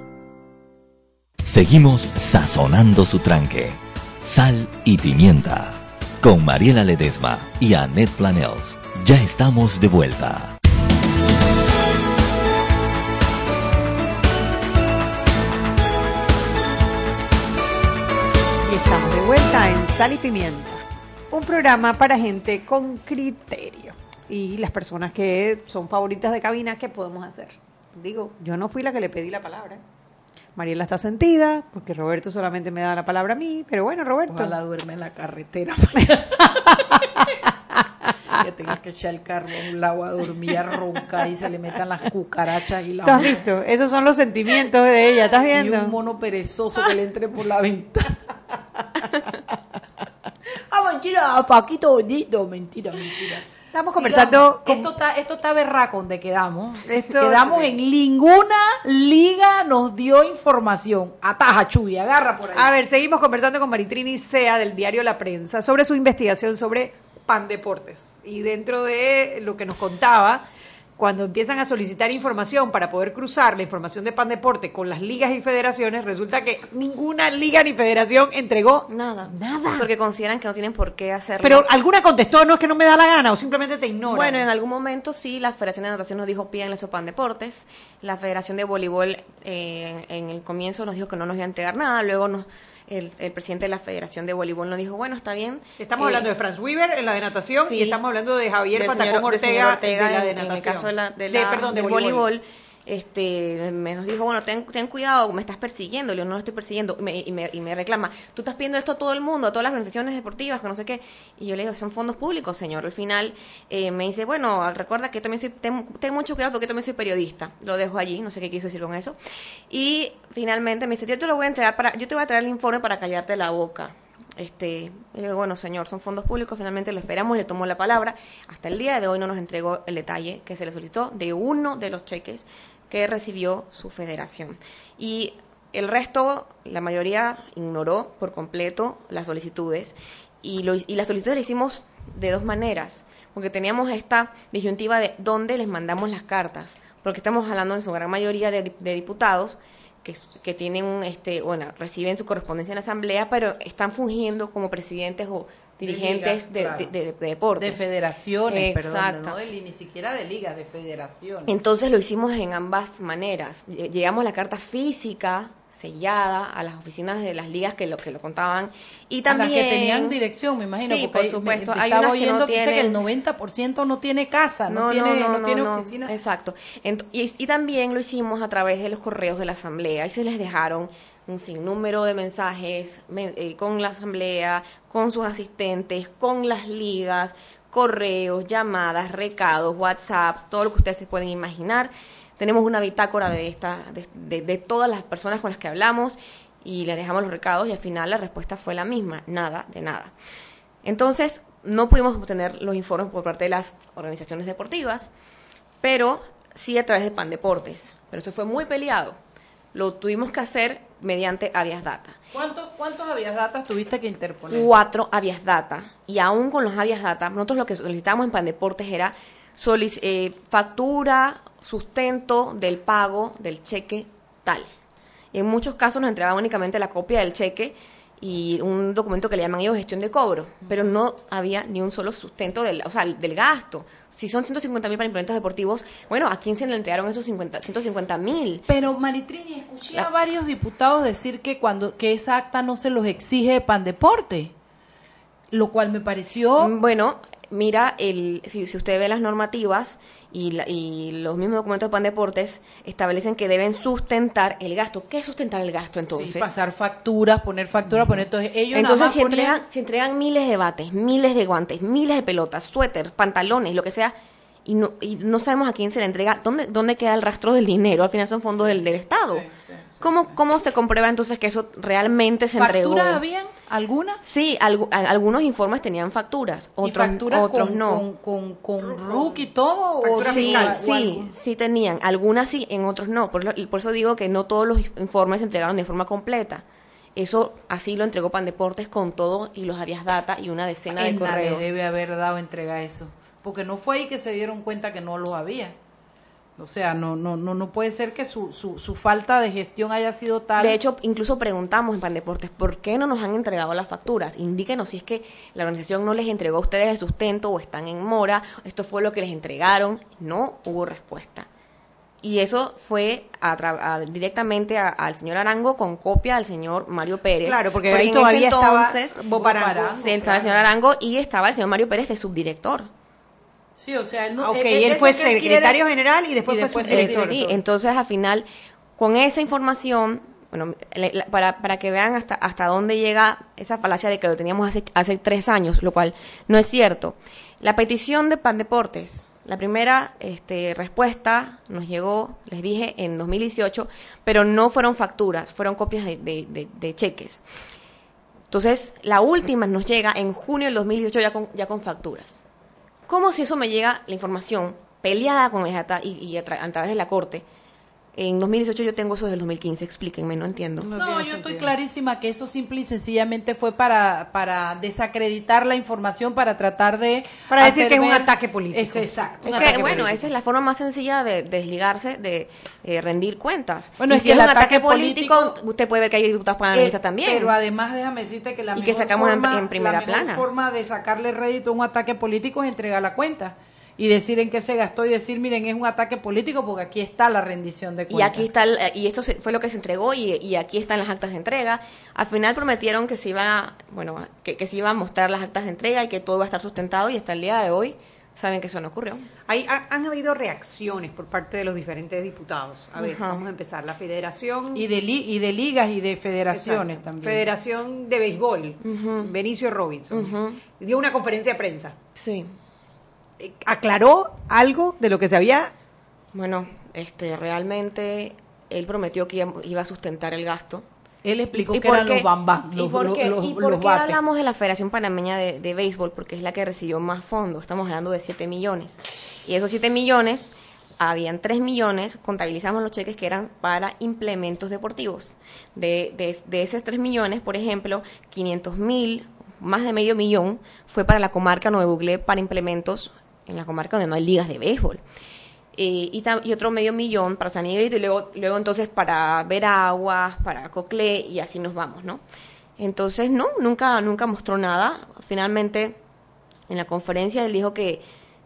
Seguimos sazonando su tranque. Sal y pimienta. Con Mariela Ledesma y Annette Planels. Ya estamos de vuelta. Y estamos de vuelta en Sal y Pimienta, un programa para gente con criterio. Y las personas que son favoritas de cabina, ¿qué podemos hacer? Digo, yo no fui la que le pedí la palabra. Mariela está sentida, porque Roberto solamente me da la palabra a mí, pero bueno, Roberto. Ojalá duerme en la carretera. que tenga que echar el carro a un lado a dormir, a roncar y se le metan las cucarachas y la ¿Tú has visto? Esos son los sentimientos de ella, ¿estás viendo? Y un mono perezoso que le entre por la ventana. ah, mentira, Paquito mentira, mentira. Estamos conversando con- Esto está, esto está berraco donde quedamos. Esto quedamos sí. en ninguna liga nos dio información. Ataja, Chuy, agarra por ahí. A ver, seguimos conversando con Maritrini Sea del diario La Prensa sobre su investigación sobre Pan Deportes. Y dentro de lo que nos contaba, cuando empiezan a solicitar información para poder cruzar la información de Pan Deporte con las ligas y federaciones, resulta que ninguna liga ni federación entregó Nada. Nada. Porque consideran que no tienen por qué hacerlo. Pero alguna contestó, no es que no me da la gana o simplemente te ignora. Bueno, en algún momento sí, la Federación de Natación nos dijo pídanle eso Pan Deportes. La Federación de Voleibol eh, en el comienzo nos dijo que no nos iba a entregar nada. Luego nos, el, el presidente de la Federación de Voleibol nos dijo, bueno, está bien. Estamos Eh, hablando de Franz Weaver en la de natación sí, y estamos hablando de Javier Patacón señor- Ortega, de la de en- en, natación. el caso de la, de De- la- perdón, de del voleibol. voleibol. Este, me nos dijo, bueno, ten, cuidado, me estás persiguiendo. Digo, no lo estoy persiguiendo. Y me, y, me, y me reclama, tú estás pidiendo esto a todo el mundo, a todas las organizaciones deportivas, que no sé qué. Y yo le digo, son fondos públicos, señor. Al final eh, me dice, bueno, recuerda que yo también soy, ten, ten mucho cuidado porque yo también soy periodista. Lo dejo allí, no sé qué quiso decir con eso. Y finalmente me dice, yo te lo voy a entregar para, yo te voy a traer el informe para callarte la boca. Este, y digo, bueno, señor, son fondos públicos, finalmente lo esperamos, le tomó la palabra. Hasta el día de hoy no nos entregó el detalle que se le solicitó de uno de los cheques que recibió su federación. Y el resto, la mayoría ignoró por completo las solicitudes. Y, lo, y las solicitudes las hicimos de dos maneras, porque teníamos esta disyuntiva de dónde les mandamos las cartas, porque estamos hablando en su gran mayoría de, de diputados que, que tienen este, bueno, reciben su correspondencia en la asamblea, pero están fungiendo como presidentes o dirigentes de, ligas, de, claro. de- de deporte. De federaciones, perdón, Exacto. no de ni siquiera de ligas, de federaciones. Entonces lo hicimos en ambas maneras. Lle- Llegamos la carta física sellada a las oficinas de las ligas que lo que lo contaban y A las también que tenían dirección, me imagino. Sí, porque por supuesto. me- Hay estaba unas que oyendo no que dice que el tienen- 90% no tiene casa, no, tiene, no, tiene oficina. Exacto. Ent- y, y también lo hicimos a través de los correos de la asamblea y se les dejaron un sinnúmero de mensajes men- eh, con la asamblea, con sus asistentes, con las ligas, correos, llamadas, recados, WhatsApps, todo lo que ustedes se pueden imaginar. Tenemos una bitácora de, esta, de, de- de todas las personas con las que hablamos y les dejamos los recados y al final la respuesta fue la misma, nada de nada. Entonces, no pudimos obtener los informes por parte de las organizaciones deportivas, pero sí a través de Pan Deportes. Pero esto fue muy peleado. Lo tuvimos que hacer mediante habeas data. ¿Cuántos, ¿Cuántos datas tuviste que interponer? Cuatro habeas data. Y aún con los habeas data, nosotros lo que solicitábamos en Pandeportes era eh, factura, sustento del pago del cheque tal. En muchos casos nos entregaban únicamente la copia del cheque y un documento que le llaman ellos gestión de cobro, pero no había ni un solo sustento del, o sea, del gasto. Si son 150 mil para implementos deportivos, bueno, ¿a quién se le entregaron esos 50, 150 mil? Pero Maritrini, escuché a varios diputados decir que cuando que esa acta no se los exige Pandeporte, lo cual me pareció Bueno, mira, el, si, si usted ve las normativas y, la- y los mismos documentos de Pan Deportes establecen que deben sustentar el gasto. ¿Qué es sustentar el gasto entonces? sí, pasar facturas, poner facturas, poner entonces ellos Entonces, nada más si entregan, si entregan miles de bates, miles de guantes, miles de pelotas, suéter, pantalones, lo que sea, y no, y no sabemos a quién se le entrega, ¿dónde, dónde queda el rastro del dinero? Al final son fondos del, del Estado. ¿Cómo, ¿Cómo se comprueba entonces que eso realmente se entregó? ¿Facturas habían algunas? Sí, a- algunos informes tenían facturas, ¿Y otros, facturas otros con, no. con, con, con RUC y todo? o Sí, o- sí, sí tenían. Algunas sí, en otros no. Por, lo- por eso digo que no todos los informes se entregaron de forma completa. Eso así lo entregó Pan Deportes con todo y los habeas data y una decena de Él nadie correos. debe haber dado entrega a eso, porque no fue ahí que se dieron cuenta que no lo había. O sea, no no no no puede ser que su, su, su falta de gestión haya sido tal. De hecho, incluso preguntamos en Pan Deportes, ¿por qué no nos han entregado las facturas? Indíquenos si es que la organización no les entregó a ustedes el sustento o están en mora, esto fue lo que les entregaron. No hubo respuesta. Y eso fue a tra- a- directamente al señor Arango con copia al señor Mario Pérez. Claro, porque ahí en todavía ese estaba entonces, Bob Arango, sí, estaba el señor Arango y estaba el señor Mario Pérez de subdirector. Sí, o sea, él no ok, él- fue secretario quiere- general y después fue subdirector. sí, entonces al final, con esa información, bueno, le- la- para, para que vean hasta, hasta dónde llega esa falacia de que lo teníamos hace, hace tres años, lo cual no es cierto. La petición de Pan Deportes, la primera este, respuesta nos llegó, les dije, en 2018, pero no fueron facturas, fueron copias de, de- de- de cheques. Entonces, la última nos llega en junio del 2018 ya con, ya con facturas. ¿Cómo si eso me llega la información peleada con el y, y a, tra- a través de la corte? En 2018 yo tengo eso del 2015, explíquenme, no entiendo. No, yo estoy clarísima que eso simple y sencillamente fue para, para desacreditar la información, para tratar de... Para decir que es un ataque político. Es exacto. Es que, bueno, político. esa es la forma más sencilla de, de desligarse, de eh, rendir cuentas. Bueno, Y es si que es el un ataque ataque político, político- usted puede ver que hay diputados panelistas Eh, también. Pero además déjame decirte que la Y mejor que sacamos en- forma, en primera la mejor plana. forma de sacarle rédito a un ataque político es entregar la cuenta y decir en qué se gastó y decir, miren, es un ataque político porque aquí está la rendición de Y cuentas. aquí está, el- eh, y esto se- fue lo que se entregó y, y aquí están las actas de entrega. Al final prometieron que se iba, a- bueno, que, que se iban a mostrar las actas de entrega y que todo iba a estar sustentado y hasta el día de hoy saben que eso no ocurrió. Hay, ha- han habido reacciones por parte de los diferentes diputados. A ver, Ajá. vamos a empezar. La Federación. Y de, li- y de ligas y de federaciones Exacto. también. Federación de Béisbol, Benicio Robinson, dio una conferencia de prensa. Sí. ¿Aclaró algo de lo que se había Bueno, este, realmente él prometió que iba, a sustentar el gasto. Él explicó ¿Y que por eran qué- los bambán, ¿Y por qué, los- y por los qué bates. hablamos de la Federación Panameña de, de Béisbol? Porque es la que recibió más fondos. Estamos hablando de 7 millones. Y esos 7 millones, habían 3 millones, contabilizamos los cheques que eran para implementos deportivos. De, de, de esos 3 millones, por ejemplo, 500 mil, más de medio millón, fue para la comarca Nuevo Buglé para implementos en la comarca donde no hay ligas de béisbol. Eh, y, otro medio millón para San Miguelito y luego, luego entonces para Veraguas, para Coclé y así nos vamos, ¿no? Entonces, no, nunca, nunca mostró nada. Finalmente, en la conferencia él dijo que,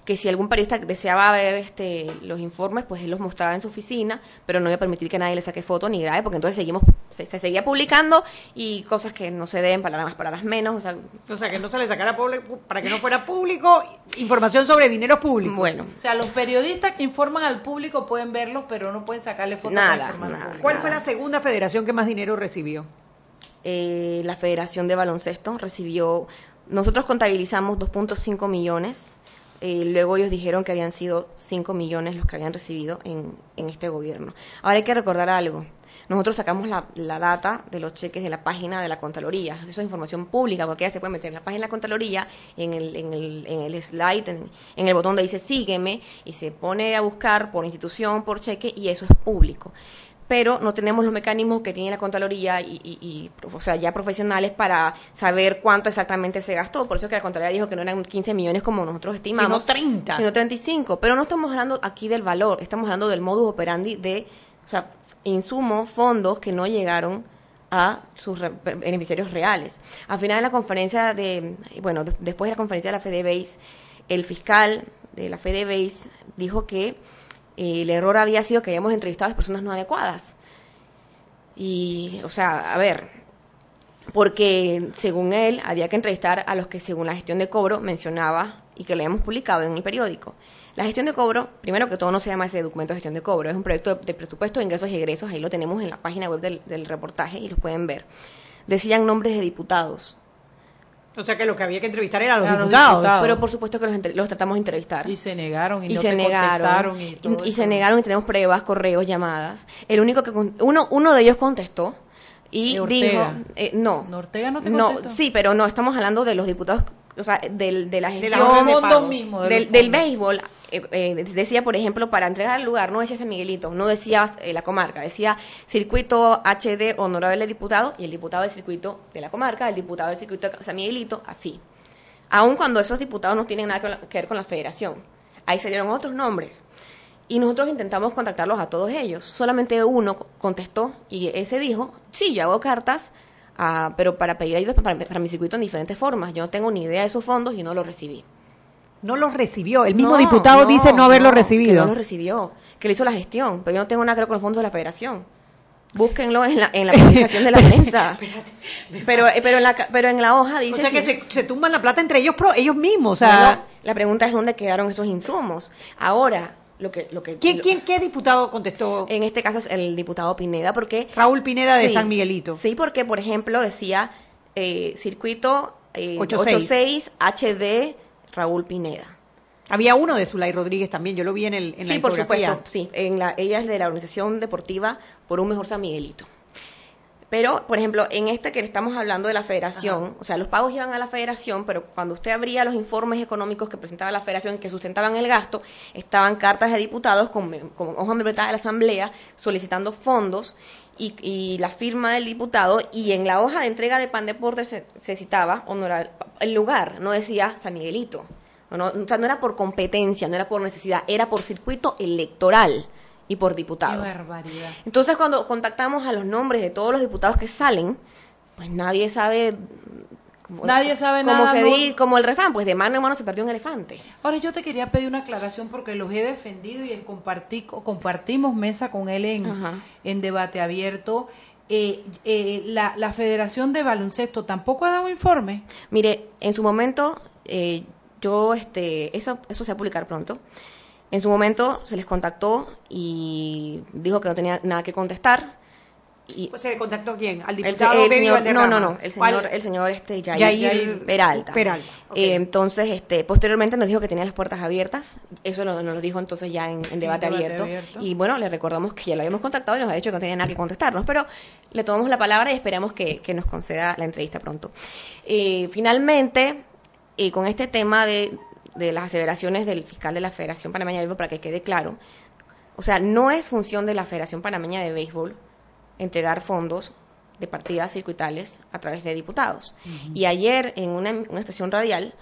que si algún periodista deseaba ver este, los informes, pues él los mostraba en su oficina, pero no iba a permitir que nadie le saque foto ni grabe, porque entonces seguimos, se, se seguía publicando y cosas que no se deben, palabras más, palabras menos, o sea, O sea, que no se le sacara público, para que no fuera público, información sobre dineros públicos. bueno, O sea, los periodistas que informan al público pueden verlos, pero no pueden sacarle fotos Nada, para informar al nada. público. ¿Cuál fue la segunda federación que más dinero recibió? eh, la Federación de Baloncesto recibió, nosotros contabilizamos 2.5 millones, eh, luego ellos dijeron que habían sido 5 millones los que habían recibido en, en este gobierno. Ahora hay que recordar algo. Nosotros sacamos la, la data de los cheques de la página de la Contraloría. Eso es información pública, ya se puede meter en la página de la Contraloría, en el, en el, en el slide, en, en el botón donde dice sígueme, y se pone a buscar por institución, por cheque, y eso es público. Pero no tenemos los mecanismos que tiene la Contraloría y, y- y, o sea, ya profesionales para saber cuánto exactamente se gastó. Por eso es que la Contraloría dijo que no eran 15 millones como nosotros estimamos. Sino 30. Sino 35. Pero no estamos hablando aquí del valor, estamos hablando del modus operandi de, o sea, insumos, fondos que no llegaron a sus re- beneficiarios reales. Al final de la conferencia de, bueno, de- después de la conferencia de la FedeBase, el fiscal de la FedeBase dijo que el error había sido que habíamos entrevistado a las personas no adecuadas. Y, o sea, a ver, porque según él había que entrevistar a los que según la gestión de cobro mencionaba y que le hemos publicado en el periódico. La gestión de cobro, primero que todo no se llama ese documento de gestión de cobro, es un proyecto de, presupuesto de ingresos y egresos, ahí lo tenemos en la página web del, del reportaje y lo pueden ver. Decían nombres de diputados. O sea que lo que había que entrevistar era a los A los diputados. Pero por supuesto que los, entre- los tratamos de entrevistar. Y se negaron y, no se te negaron contestaron y, todo se negaron y tenemos pruebas, correos, llamadas. El único que uno uno de ellos contestó y ¿De Ortega? dijo eh, no, Ortega no te no, contestó? sí, pero no estamos hablando de los diputados, o sea, del, de la De gestión los fondos mismos, de del, del béisbol. eh, eh, decía, por ejemplo, para entregar al lugar, no decía San Miguelito, no decía eh, la comarca, decía circuito HD honorable diputado y el diputado del circuito de la comarca, el diputado del circuito de San Miguelito, así. Aun cuando esos diputados no tienen nada que la- que ver con la federación. Ahí salieron otros nombres. Y nosotros intentamos contactarlos a todos ellos. Solamente uno co- contestó y ese dijo, sí, yo hago cartas, ah, pero para pedir ayuda para, para mi circuito en diferentes formas. Yo no tengo ni idea de esos fondos y no los recibí. No los recibió. El mismo No, diputado dice no haberlo Que recibido. no los recibió, que le hizo la gestión, pero yo no tengo nada que ver con los fondos de la federación. Búsquenlo en la, en la publicación de la prensa. Pero, pero, en la, pero en la hoja o dice... sea que se, se tumban la plata entre ellos, pro, ellos mismos. O sea, la pregunta es dónde quedaron esos insumos. Ahora, lo que... Lo que ¿quién, lo- quién, ¿qué diputado contestó? En este caso es el diputado Pineda, porque... Raúl Pineda de Sí, San Miguelito. Sí, porque, por ejemplo, decía eh, circuito eh, 86. 86 HD Raúl Pineda. Había uno de Zulay Rodríguez también, yo lo vi en, el, en la sí, por supuesto, sí. En la, ella es de la Organización Deportiva por un Mejor San Miguelito. Pero, por ejemplo, en este que le estamos hablando de la federación, o sea, los pagos iban a la federación, pero cuando usted abría los informes económicos que presentaba la federación que sustentaban el gasto, estaban cartas de diputados con, con hoja de la asamblea solicitando fondos y, y la firma del diputado y en la hoja de entrega de pan deporte se, se citaba honorar el lugar, no decía San Miguelito. No, no, o sea, no era por competencia, no era por necesidad, era por circuito electoral y por Qué diputado. barbaridad. Entonces, cuando contactamos a los nombres de todos los diputados que salen, pues nadie sabe. cómo- Nadie sabe cómo nada, se no- di- como el refrán, pues de mano en mano se perdió un elefante. Ahora yo te quería pedir una aclaración porque los he defendido y compartí, compartimos mesa con él en, Ajá. en debate abierto. Eh, eh, la, la Federación de Baloncesto tampoco ha dado informe. Mire, en su momento, eh, yo, este, eso, eso se va a publicar pronto. En su momento se les contactó y dijo que no tenía nada que contestar. Y ¿Se le contactó quién? ¿Al el, diputado el Baby señor, no, no, no, el ¿Cuál? señor, el señor este, Yair, Yair Peralta. Peralta. Eh, entonces, este, posteriormente nos dijo que tenía las puertas abiertas. Eso lo- nos lo dijo entonces ya en, debate abierto. abierto. Y bueno, le recordamos que ya lo habíamos contactado y nos ha dicho que no tenía nada que contestarnos. Pero le tomamos la palabra y esperamos que, que nos conceda la entrevista pronto. Eh, finalmente, eh, con este tema de, de las aseveraciones del fiscal de la Federación Panameña de Béisbol, para que quede claro, o sea, no es función de la Federación Panameña de Béisbol entregar fondos de partidas circuitales a través de diputados. Y ayer en una, una estación radial,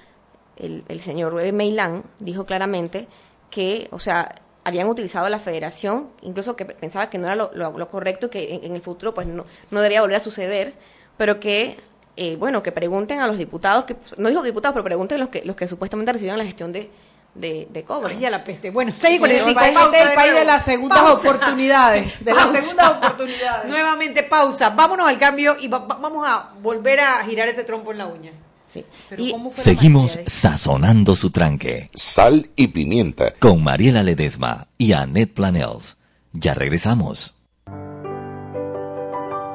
el, el señor Meilán dijo claramente que, o sea, habían utilizado la federación, incluso que pensaba que no era lo, lo- lo correcto y que en, en el futuro pues no, no debía volver a suceder, pero que, eh, bueno, que pregunten a los diputados, que no dijo diputados, pero pregunten los que, los que supuestamente recibieron la gestión de, de, de. Ay, ya la peste. Bueno, 6 Bueno, con el este es el país de las segundas oportunidades, de las segundas oportunidades. Nuevamente pausa. Vámonos al cambio y va- va- vamos a volver a girar ese trompo en la uña. Sí. Pero ¿cómo fue Seguimos sazonando su tranque. Sal y pimienta. Con Mariela Ledesma y Annette Planels. Ya regresamos.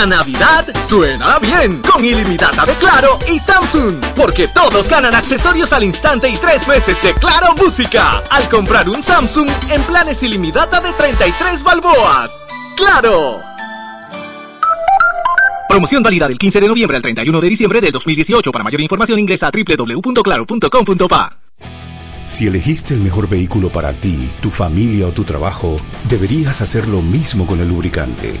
La Navidad suena bien con ilimitada de Claro y Samsung, porque todos ganan accesorios al instante y tres meses de Claro Música al comprar un Samsung en planes ilimitada de 33 balboas. ¡Claro! Promoción válida del 15 de noviembre al 31 de diciembre de 2018. Para mayor información ingresa a www.claro.com.pa. Si elegiste el mejor vehículo para ti, tu familia o tu trabajo, deberías hacer lo mismo con el lubricante.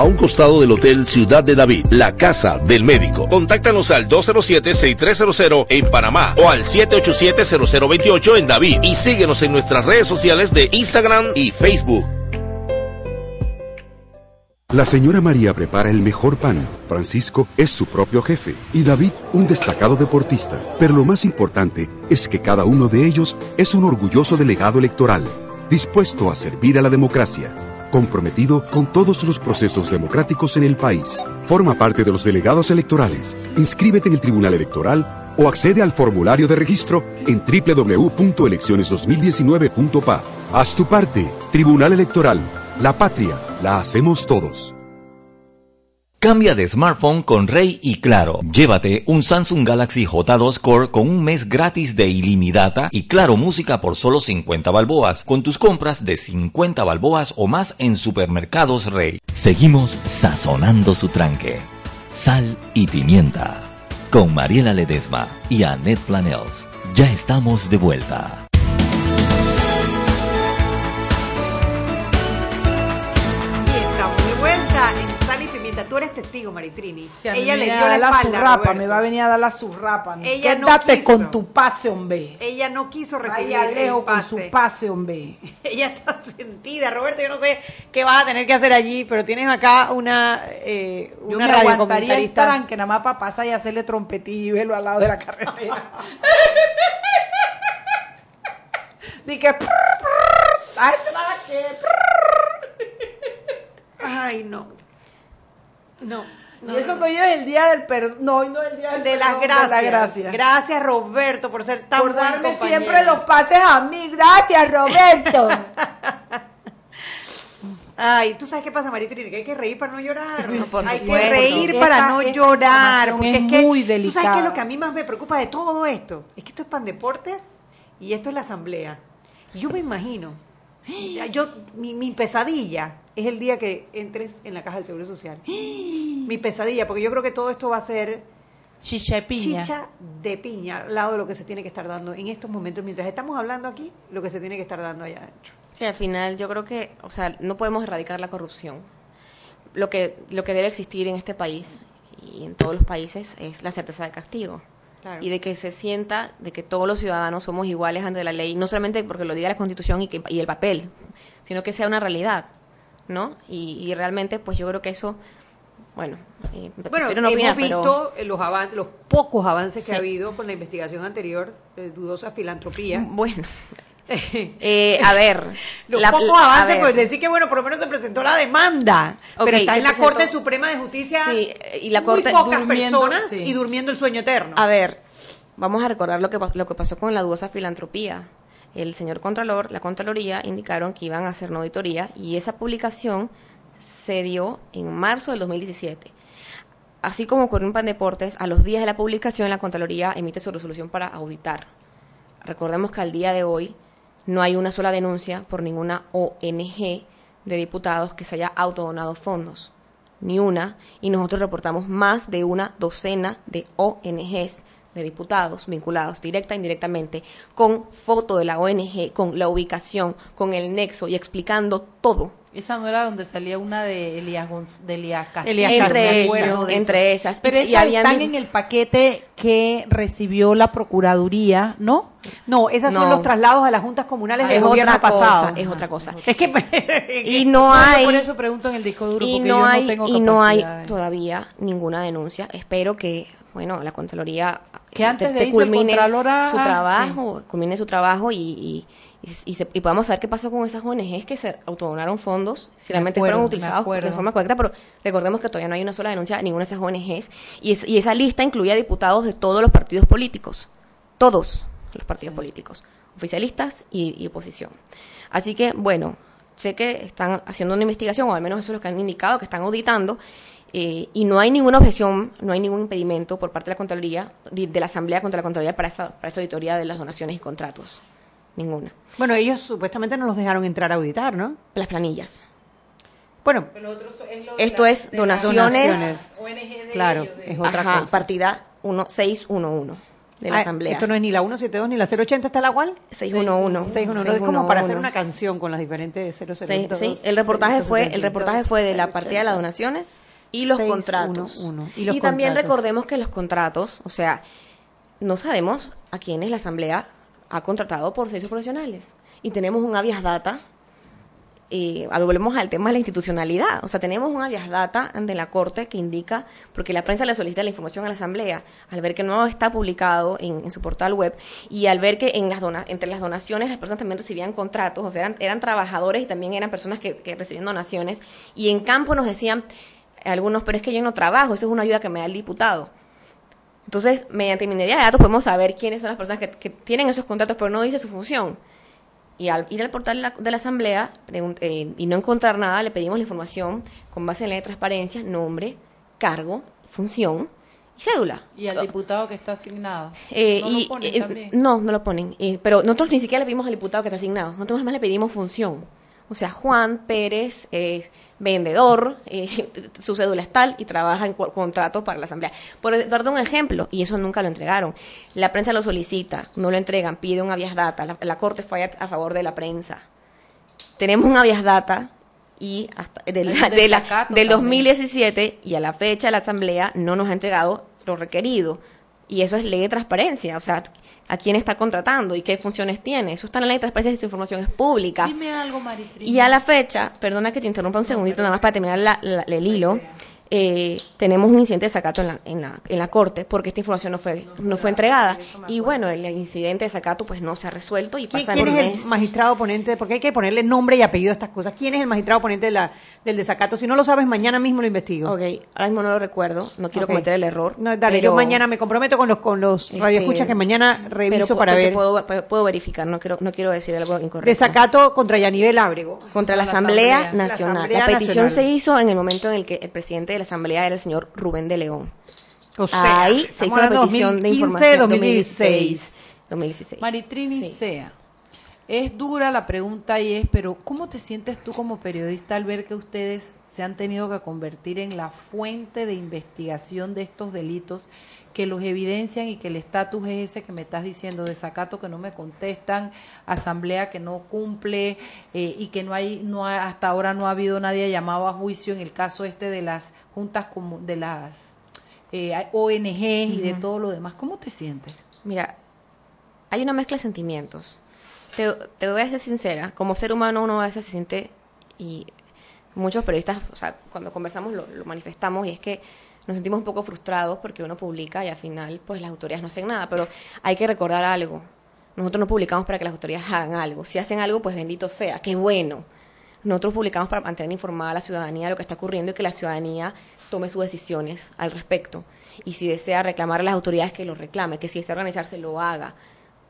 a un costado del Hotel Ciudad de David, la casa del médico. Contáctanos al 207-6300 en Panamá o al 787-0028 en David y síguenos en nuestras redes sociales de Instagram y Facebook. La señora María prepara el mejor pan, Francisco es su propio jefe y David un destacado deportista. Pero lo más importante es que cada uno de ellos es un orgulloso delegado electoral, dispuesto a servir a la democracia comprometido con todos los procesos democráticos en el país. Forma parte de los delegados electorales. Inscríbete en el Tribunal Electoral o accede al formulario de registro en www.elecciones2019.pa. Haz tu parte. Tribunal Electoral. La patria la hacemos todos. Cambia de smartphone con Rey y Claro. Llévate un Samsung Galaxy J2 Core con un mes gratis de ilimitada y Claro Música por solo 50 balboas con tus compras de 50 balboas o más en supermercados Rey. Seguimos sazonando su tranque. Sal y pimienta. Con Mariela Ledesma y Annette Planels. Ya estamos de vuelta. Tú eres testigo, Maritrini. Si Ella le dio la la espalda, zurrapa, Roberto. me va a venir a dar la zurrapa. Ella no Quédate quiso. con tu pase, hombre. Ella no quiso recibir Vaya el lejos con pase. su pase, hombre. Ella está sentida, Roberto. Yo no sé qué vas a tener que hacer allí, pero tienes acá una, eh, Yo una me aguantaría el tranque nada más para pasar y hacerle trompetillo y verlo al lado de la carretera. Dije. Ay, no. No. Y eso que hoy es el día del perdón. No, hoy no es el día del de las perdón, gracias. de la gracia. Gracias, Roberto, por ser tan Por buen darme compañero. siempre los pases a mí. Gracias, Roberto. Ay, ¿tú sabes qué pasa, Maritrini? Que hay que reír para no llorar. Sí, No, sí, hay sí. que reír Esta- para no esta llorar. Porque es es, que, muy ¿Tú sabes qué es lo que a mí más me preocupa de todo esto? Es que esto es pan deportes y esto es la asamblea. Yo me imagino, yo mi, mi pesadilla es el día que entres en la caja del Seguro Social. mi pesadilla, porque yo creo que todo esto va a ser Chicha de piña. chicha de piña al lado de lo que se tiene que estar dando en estos momentos. Mientras estamos hablando aquí, lo que se tiene que estar dando allá adentro. Sí, al final yo creo que, o sea, no podemos erradicar la corrupción. Lo que, lo que debe existir en este país y en todos los países es la certeza de castigo. Claro. Y de que se sienta de que todos los ciudadanos somos iguales ante la ley, no solamente porque lo diga la Constitución y, que, y el papel, sino que sea una realidad, ¿no? Y, y realmente, pues yo creo que eso, bueno, eh, Bueno, prefiero no hemos opinar, pero- visto eh, los avances, los pocos avances que Sí. ha habido con la investigación anterior de dudosa filantropía. Bueno, eh, a ver, Los la- pocos avances, pues decir que bueno, por lo menos se presentó la demanda, Ok, pero está en la presentó- Corte Suprema de Justicia Sí, y la muy Corte pocas durmiendo, personas sí. y durmiendo el sueño eterno. A ver, vamos a recordar lo que, lo que pasó con la dudosa filantropía. El señor Contralor, la Contraloría, indicaron que iban a hacer una auditoría y esa publicación se dio en marzo del 2017. Así como ocurrió en Pan Deportes, a los días de la publicación la Contraloría emite su resolución para auditar. Recordemos que al día de hoy no hay una sola denuncia por ninguna ONG de diputados que se haya autodonado fondos, ni una, y nosotros reportamos más de una docena de ONGs de diputados vinculados directa e indirectamente con foto de la ONG, con la ubicación, con el nexo y explicando todo. Esa no era donde salía una de Elías, de Elías Entre esas, entre esas. Pero Y esas habían están en el paquete que recibió la Procuraduría, ¿no? No, esas son los traslados a las juntas comunales del es gobierno otra pasado. cosa, es otra cosa. Es que y no hay por eso pregunto en el disco duro, y porque no yo hay no tengo y no hay todavía ninguna denuncia. Espero que bueno la contraloría Que antes te- de irse culmine Contralor a- su ah, trabajo, culmine su trabajo y, y, y, y se- y podamos saber qué pasó con esas ONGs que se autodonaron fondos, si Me realmente acuerdo, fueron utilizados de forma correcta, pero recordemos que todavía no hay una sola denuncia a ninguna de esas ONGs y, es- y esa lista incluía diputados de todos los partidos políticos, todos los partidos políticos, oficialistas y, y oposición. Así que, bueno, sé que están haciendo una investigación, o al menos eso es lo que han indicado, que están auditando, eh, y no hay ninguna objeción, no hay ningún impedimento por parte de la Contraloría, de, de la Asamblea contra la Contraloría para esa, para esa auditoría de las donaciones y contratos. Ninguna. Bueno, ellos supuestamente no los dejaron entrar a auditar, ¿no? Las planillas. Bueno, Esto es donaciones. claro, es otra Ajá, cosa. partida 1611 de la Ah, Asamblea. Esto no es ni la 172 ni la 080, ¿está la cual? 611. 611. Es como para hacer 611. una canción con las diferentes Sí, 002. sí, el reportaje fue el 672, reportaje fue de la partida de las 680. donaciones y los 611. contratos. Y los también contratos. recordemos que los contratos, o sea, no sabemos a quiénes la asamblea ha contratado por servicios profesionales y tenemos un habeas data eh, volvemos al tema de la institucionalidad. O sea, tenemos un habeas data ante la Corte que indica, porque la prensa le solicita la información a la Asamblea, al ver que no está publicado en, en su portal web y al ver que en las dona- entre las donaciones las personas también recibían contratos, o sea, eran, eran trabajadores y también eran personas que, que recibían donaciones. Y en campo nos decían algunos, pero es que yo no trabajo, eso es una ayuda que me da el diputado. Entonces, mediante minería de datos podemos saber quiénes son las personas que, que tienen esos contratos, pero no dice su función. Y al ir al portal de la, de la Asamblea eh, y no encontrar nada, le pedimos la información con base en la ley de transparencia, nombre, cargo, función y cédula. Y al diputado que está asignado. Eh, ¿No y, lo ponen eh, no, no lo ponen. Eh, pero nosotros ni siquiera le pedimos al diputado que está asignado. Nosotros además le pedimos función. O sea, Juan Pérez es vendedor, eh, su cédula es tal y trabaja en contrato para la asamblea. Por darte un ejemplo, y eso nunca lo entregaron. La prensa lo solicita, no lo entregan, pide un habeas data. La, la corte falla a favor de la prensa. Tenemos un habeas data y hasta de la- Hay un de la- del también. 2017 y a la fecha la asamblea no nos ha entregado lo requerido. Y eso es ley de transparencia, o sea, a quién está contratando y qué funciones tiene. Eso está en la ley de transparencia si esta información es pública. Dime algo, Maritri. Y a la fecha, perdona que te interrumpa un segundito nada más para terminar la- la- el hilo, eh, tenemos un incidente de sacato en la, en, la, en la corte porque esta información no fue, no fue entregada. Y bueno, el incidente de sacato pues no se ha resuelto y ¿Quién, pasa quién es el magistrado ponente? Porque hay que ponerle nombre y apellido a estas cosas. ¿Quién es el magistrado ponente de la, del desacato? Si no lo sabes, mañana mismo lo investigo. Ok, ahora mismo no lo recuerdo, no quiero cometer el error. No, dale, pero- yo mañana me comprometo con los, con los Este, radioescuchas que mañana reviso pero para ver. Puedo, pu- puedo verificar, no quiero, no quiero decir algo incorrecto. Desacato contra Yanivel Ábrego. Contra la La Asamblea, Nacional. La, Asamblea petición Nacional. se hizo en el momento en el que el presidente de la Asamblea era el señor Rubén de León. O sea, Ahí se hizo la de petición de 2015, información. 2016. 2016. Maritrini Sí. Sea. Es dura la pregunta y es, pero ¿cómo te sientes tú como periodista al ver que ustedes se han tenido que convertir en la fuente de investigación de estos delitos que los evidencian y que el estatus es ese que me estás diciendo, desacato que no me contestan, asamblea que no cumple eh, y que no hay, no ha- hasta ahora no ha habido nadie llamado a juicio en el caso este de las juntas de las eh, ONG y de todo lo demás. ¿Cómo te sientes? Mira, hay una mezcla de sentimientos. Te, te voy a ser sincera, como ser humano uno a veces se siente, y muchos periodistas, o sea, cuando conversamos lo, lo manifestamos, y es que nos sentimos un poco frustrados porque uno publica y al final pues las autoridades no hacen nada, pero hay que recordar algo. Nosotros no publicamos para que las autoridades hagan algo. Si hacen algo, pues bendito sea, qué bueno. Nosotros publicamos para mantener informada a la ciudadanía de lo que está ocurriendo y que la ciudadanía tome sus decisiones al respecto. Y si desea reclamar a las autoridades, que lo reclame, que si desea organizarse, lo haga.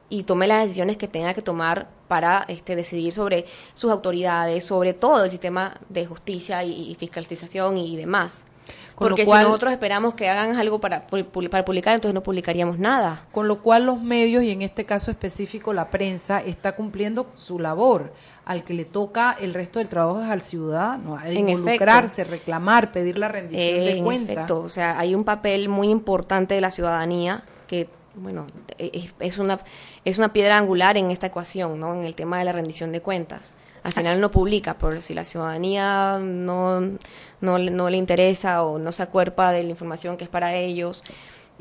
y tome las decisiones que tenga que tomar para este, decidir sobre sus autoridades, sobre todo el sistema de justicia y, y fiscalización y demás. Con lo Porque cual- si nosotros esperamos que hagan algo para, para publicar, entonces no publicaríamos nada. Con lo cual los medios, y en este caso específico la prensa, está cumpliendo su labor. Al que le toca el resto del trabajo es al ciudadano, a involucrarse, reclamar, pedir la rendición Eh, de en cuentas. efecto, o sea, hay un papel muy importante de la ciudadanía que, bueno, es, es una, es una piedra angular en esta ecuación, ¿no? En el tema de la rendición de cuentas. Al final no publica, pero si la ciudadanía no, no, no le interesa o no se acuerpa de la información que es para ellos,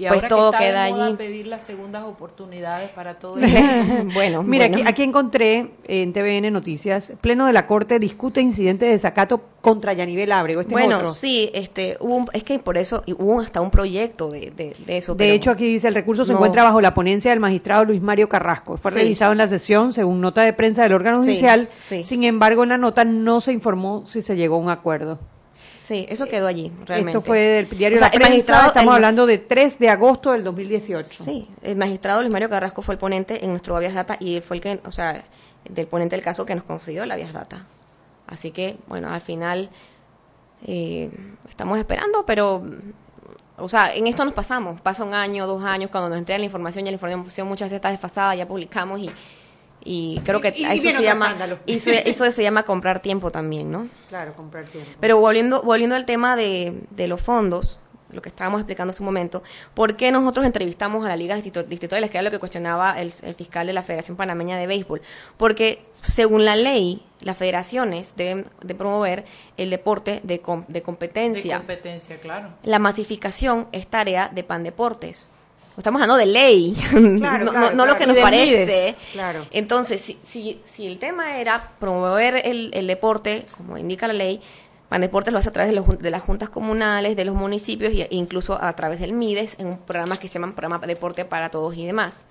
Y pues ahora todo que está queda de moda allí. pedir las segundas oportunidades para todo bueno, Mira, bueno. Aquí, aquí encontré en TVN Noticias, Pleno de la Corte discute incidente de desacato contra Yanivel Ábrego. Este es bueno, otro. sí, este, hubo un- es que por eso hubo hasta un proyecto de, de, de eso. De pero hecho, aquí dice, el recurso se no. encuentra bajo la ponencia del magistrado Luis Mario Carrasco. Fue Sí. revisado en la sesión, según nota de prensa del órgano Sí, judicial. sí. Sin embargo, en la nota no se informó si se llegó a un acuerdo. Sí, eso quedó allí, realmente. Esto fue del diario O sea, La el Prensa, magistrado- estamos el- hablando de 3 de agosto del 2018. Sí, el magistrado Luis Mario Carrasco fue el ponente en nuestro habeas data y él fue el que, o sea, del ponente del caso que nos concedió el habeas data. Así que, bueno, al final eh, estamos esperando, pero, o sea, en esto nos pasamos. Pasa un año, dos años, cuando nos entregan la información, ya la información muchas veces está desfasada, ya publicamos y, y creo que Y- y a eso se llama, eso, eso se llama comprar tiempo también, ¿no? Claro, comprar tiempo. Pero volviendo, volviendo al tema de, de los fondos, lo que estábamos explicando hace un momento, ¿por qué nosotros entrevistamos a la Liga Distrito- Distritales, que era lo que cuestionaba el, el fiscal de la Federación Panameña de Béisbol? Porque según la ley, las federaciones deben de promover el deporte de, com- de de competencia. competencia, claro. la masificación es tarea de Pan Deportes. Estamos hablando de ley, Claro, no, claro, no- no lo que nos parece. Entonces, si, si, si el tema era promover el, el deporte, como indica la ley, Pandeportes lo hace a través de, los de las juntas comunales, de los municipios e incluso a través del MIDES, en programas que se llaman Programa Deporte para Todos y demás.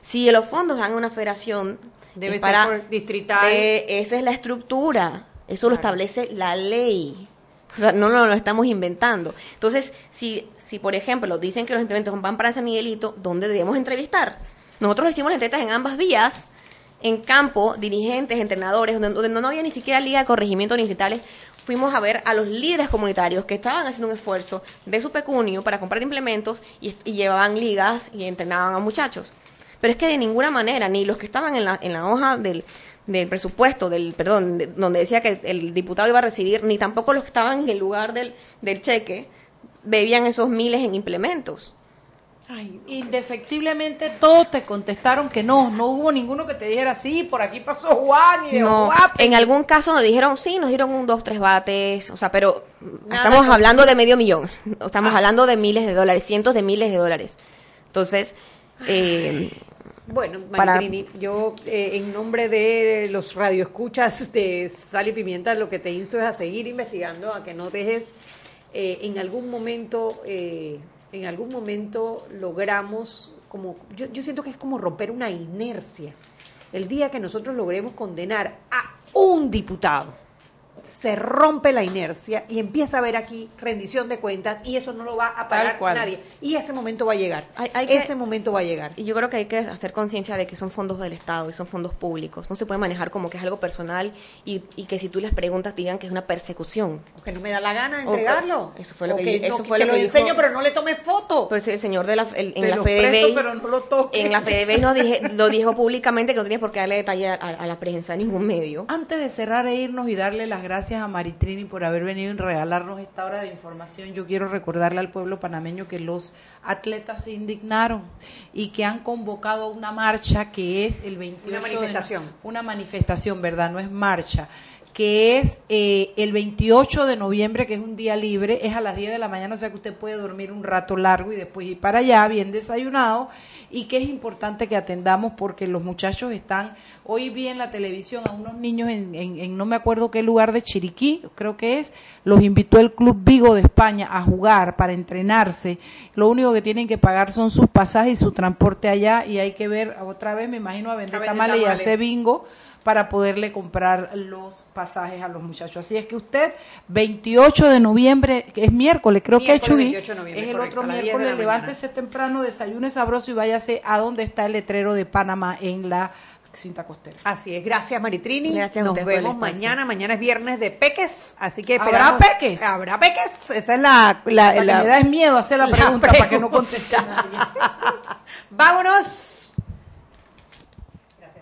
Si los fondos van a una federación, Debe es ser para, por distrital. de- esa es la estructura, eso lo establece la ley. O sea, no, no lo estamos inventando. Entonces, si, si por ejemplo dicen que los implementos van para San Miguelito, ¿dónde debemos entrevistar? Nosotros hicimos entrevistas en ambas vías, en campo, dirigentes, entrenadores, donde, donde no había ni siquiera liga de corregimiento ni distritales, fuimos a ver a los líderes comunitarios que estaban haciendo un esfuerzo de su pecunio para comprar implementos y, y llevaban ligas y entrenaban a muchachos. Pero es que de ninguna manera, ni los que estaban en la, en la hoja del, del presupuesto, del perdón, de- donde decía que el diputado iba a recibir, ni tampoco los que estaban en el lugar del, del cheque, bebían esos miles en implementos. Ay, indefectiblemente todos te contestaron que no, no hubo ninguno que te dijera sí, por aquí pasó Juan y de No, Guape". en algún caso nos dijeron, sí, nos dieron un, dos, tres bates, o sea, pero Nada estamos que- hablando de medio millón, estamos hablando de miles de dólares, cientos de miles de dólares. Entonces, eh, Bueno, Para- Maritrini, yo eh, en nombre de los radioescuchas de Sal y Pimienta, lo que te insto es a seguir investigando, a que no dejes eh, en algún momento, eh, en algún momento logramos como, yo, yo siento que es como romper una inercia. El día que nosotros logremos condenar a un diputado, se rompe la inercia y empieza a haber aquí rendición de cuentas y eso no lo va a parar cual. nadie. Y ese momento va a llegar. Hay- hay que- ese momento va a llegar. Y yo creo que hay que hacer conciencia de que son fondos del Estado y son fondos públicos. No se puede manejar como que es algo personal y, y que si tú les preguntas digan que es una persecución. que no me da la gana de O- entregarlo. Eso fue lo O que, que eso no- fue que lo lo que enseño, dijo- pero no le tome foto. Pero sí, el señor de la, el- en la lo FedeBase, presto, pero no lo en la FedeBase nos dije, lo dijo públicamente que no tenías por qué darle detalle a, a la prensa en ningún medio. Antes de cerrar e irnos y darle las gracias a Maritrini por haber venido y regalarnos esta hora de información, yo quiero recordarle al pueblo panameño que los atletas se indignaron y que han convocado una marcha que es el 28 Una manifestación. de una manifestación, ¿verdad? No es marcha que es eh, el 28 de noviembre, que es un día libre, es a las 10 de la mañana, o sea que usted puede dormir un rato largo y después ir para allá bien desayunado, y que es importante que atendamos porque los muchachos están, hoy vi en la televisión a unos niños en, en- en no me acuerdo qué lugar de Chiriquí, creo que es, los invitó el Club Vigo de España a jugar para entrenarse, lo único que tienen que pagar son sus pasajes y su transporte allá, y hay que ver otra vez, me imagino, a vender A tamales y tamales. hacer bingo para poderle comprar los pasajes a los muchachos. Así es que usted, 28 de noviembre, que es miércoles, creo que es Miércoles Chugui, 28 de noviembre, es el correcto, otro a las 10 de miércoles, levántese temprano, desayune sabroso y váyase a donde está el letrero de Panamá en la cinta costera. Así es, gracias Maritrini. Gracias Nos vemos mañana. Mañana es viernes de peques, así que ¿Habrá peques? Habrá peques. Esa es la. la, La que la- me da es miedo hacer la la pregunta para que no pregunta. conteste nadie. Vámonos.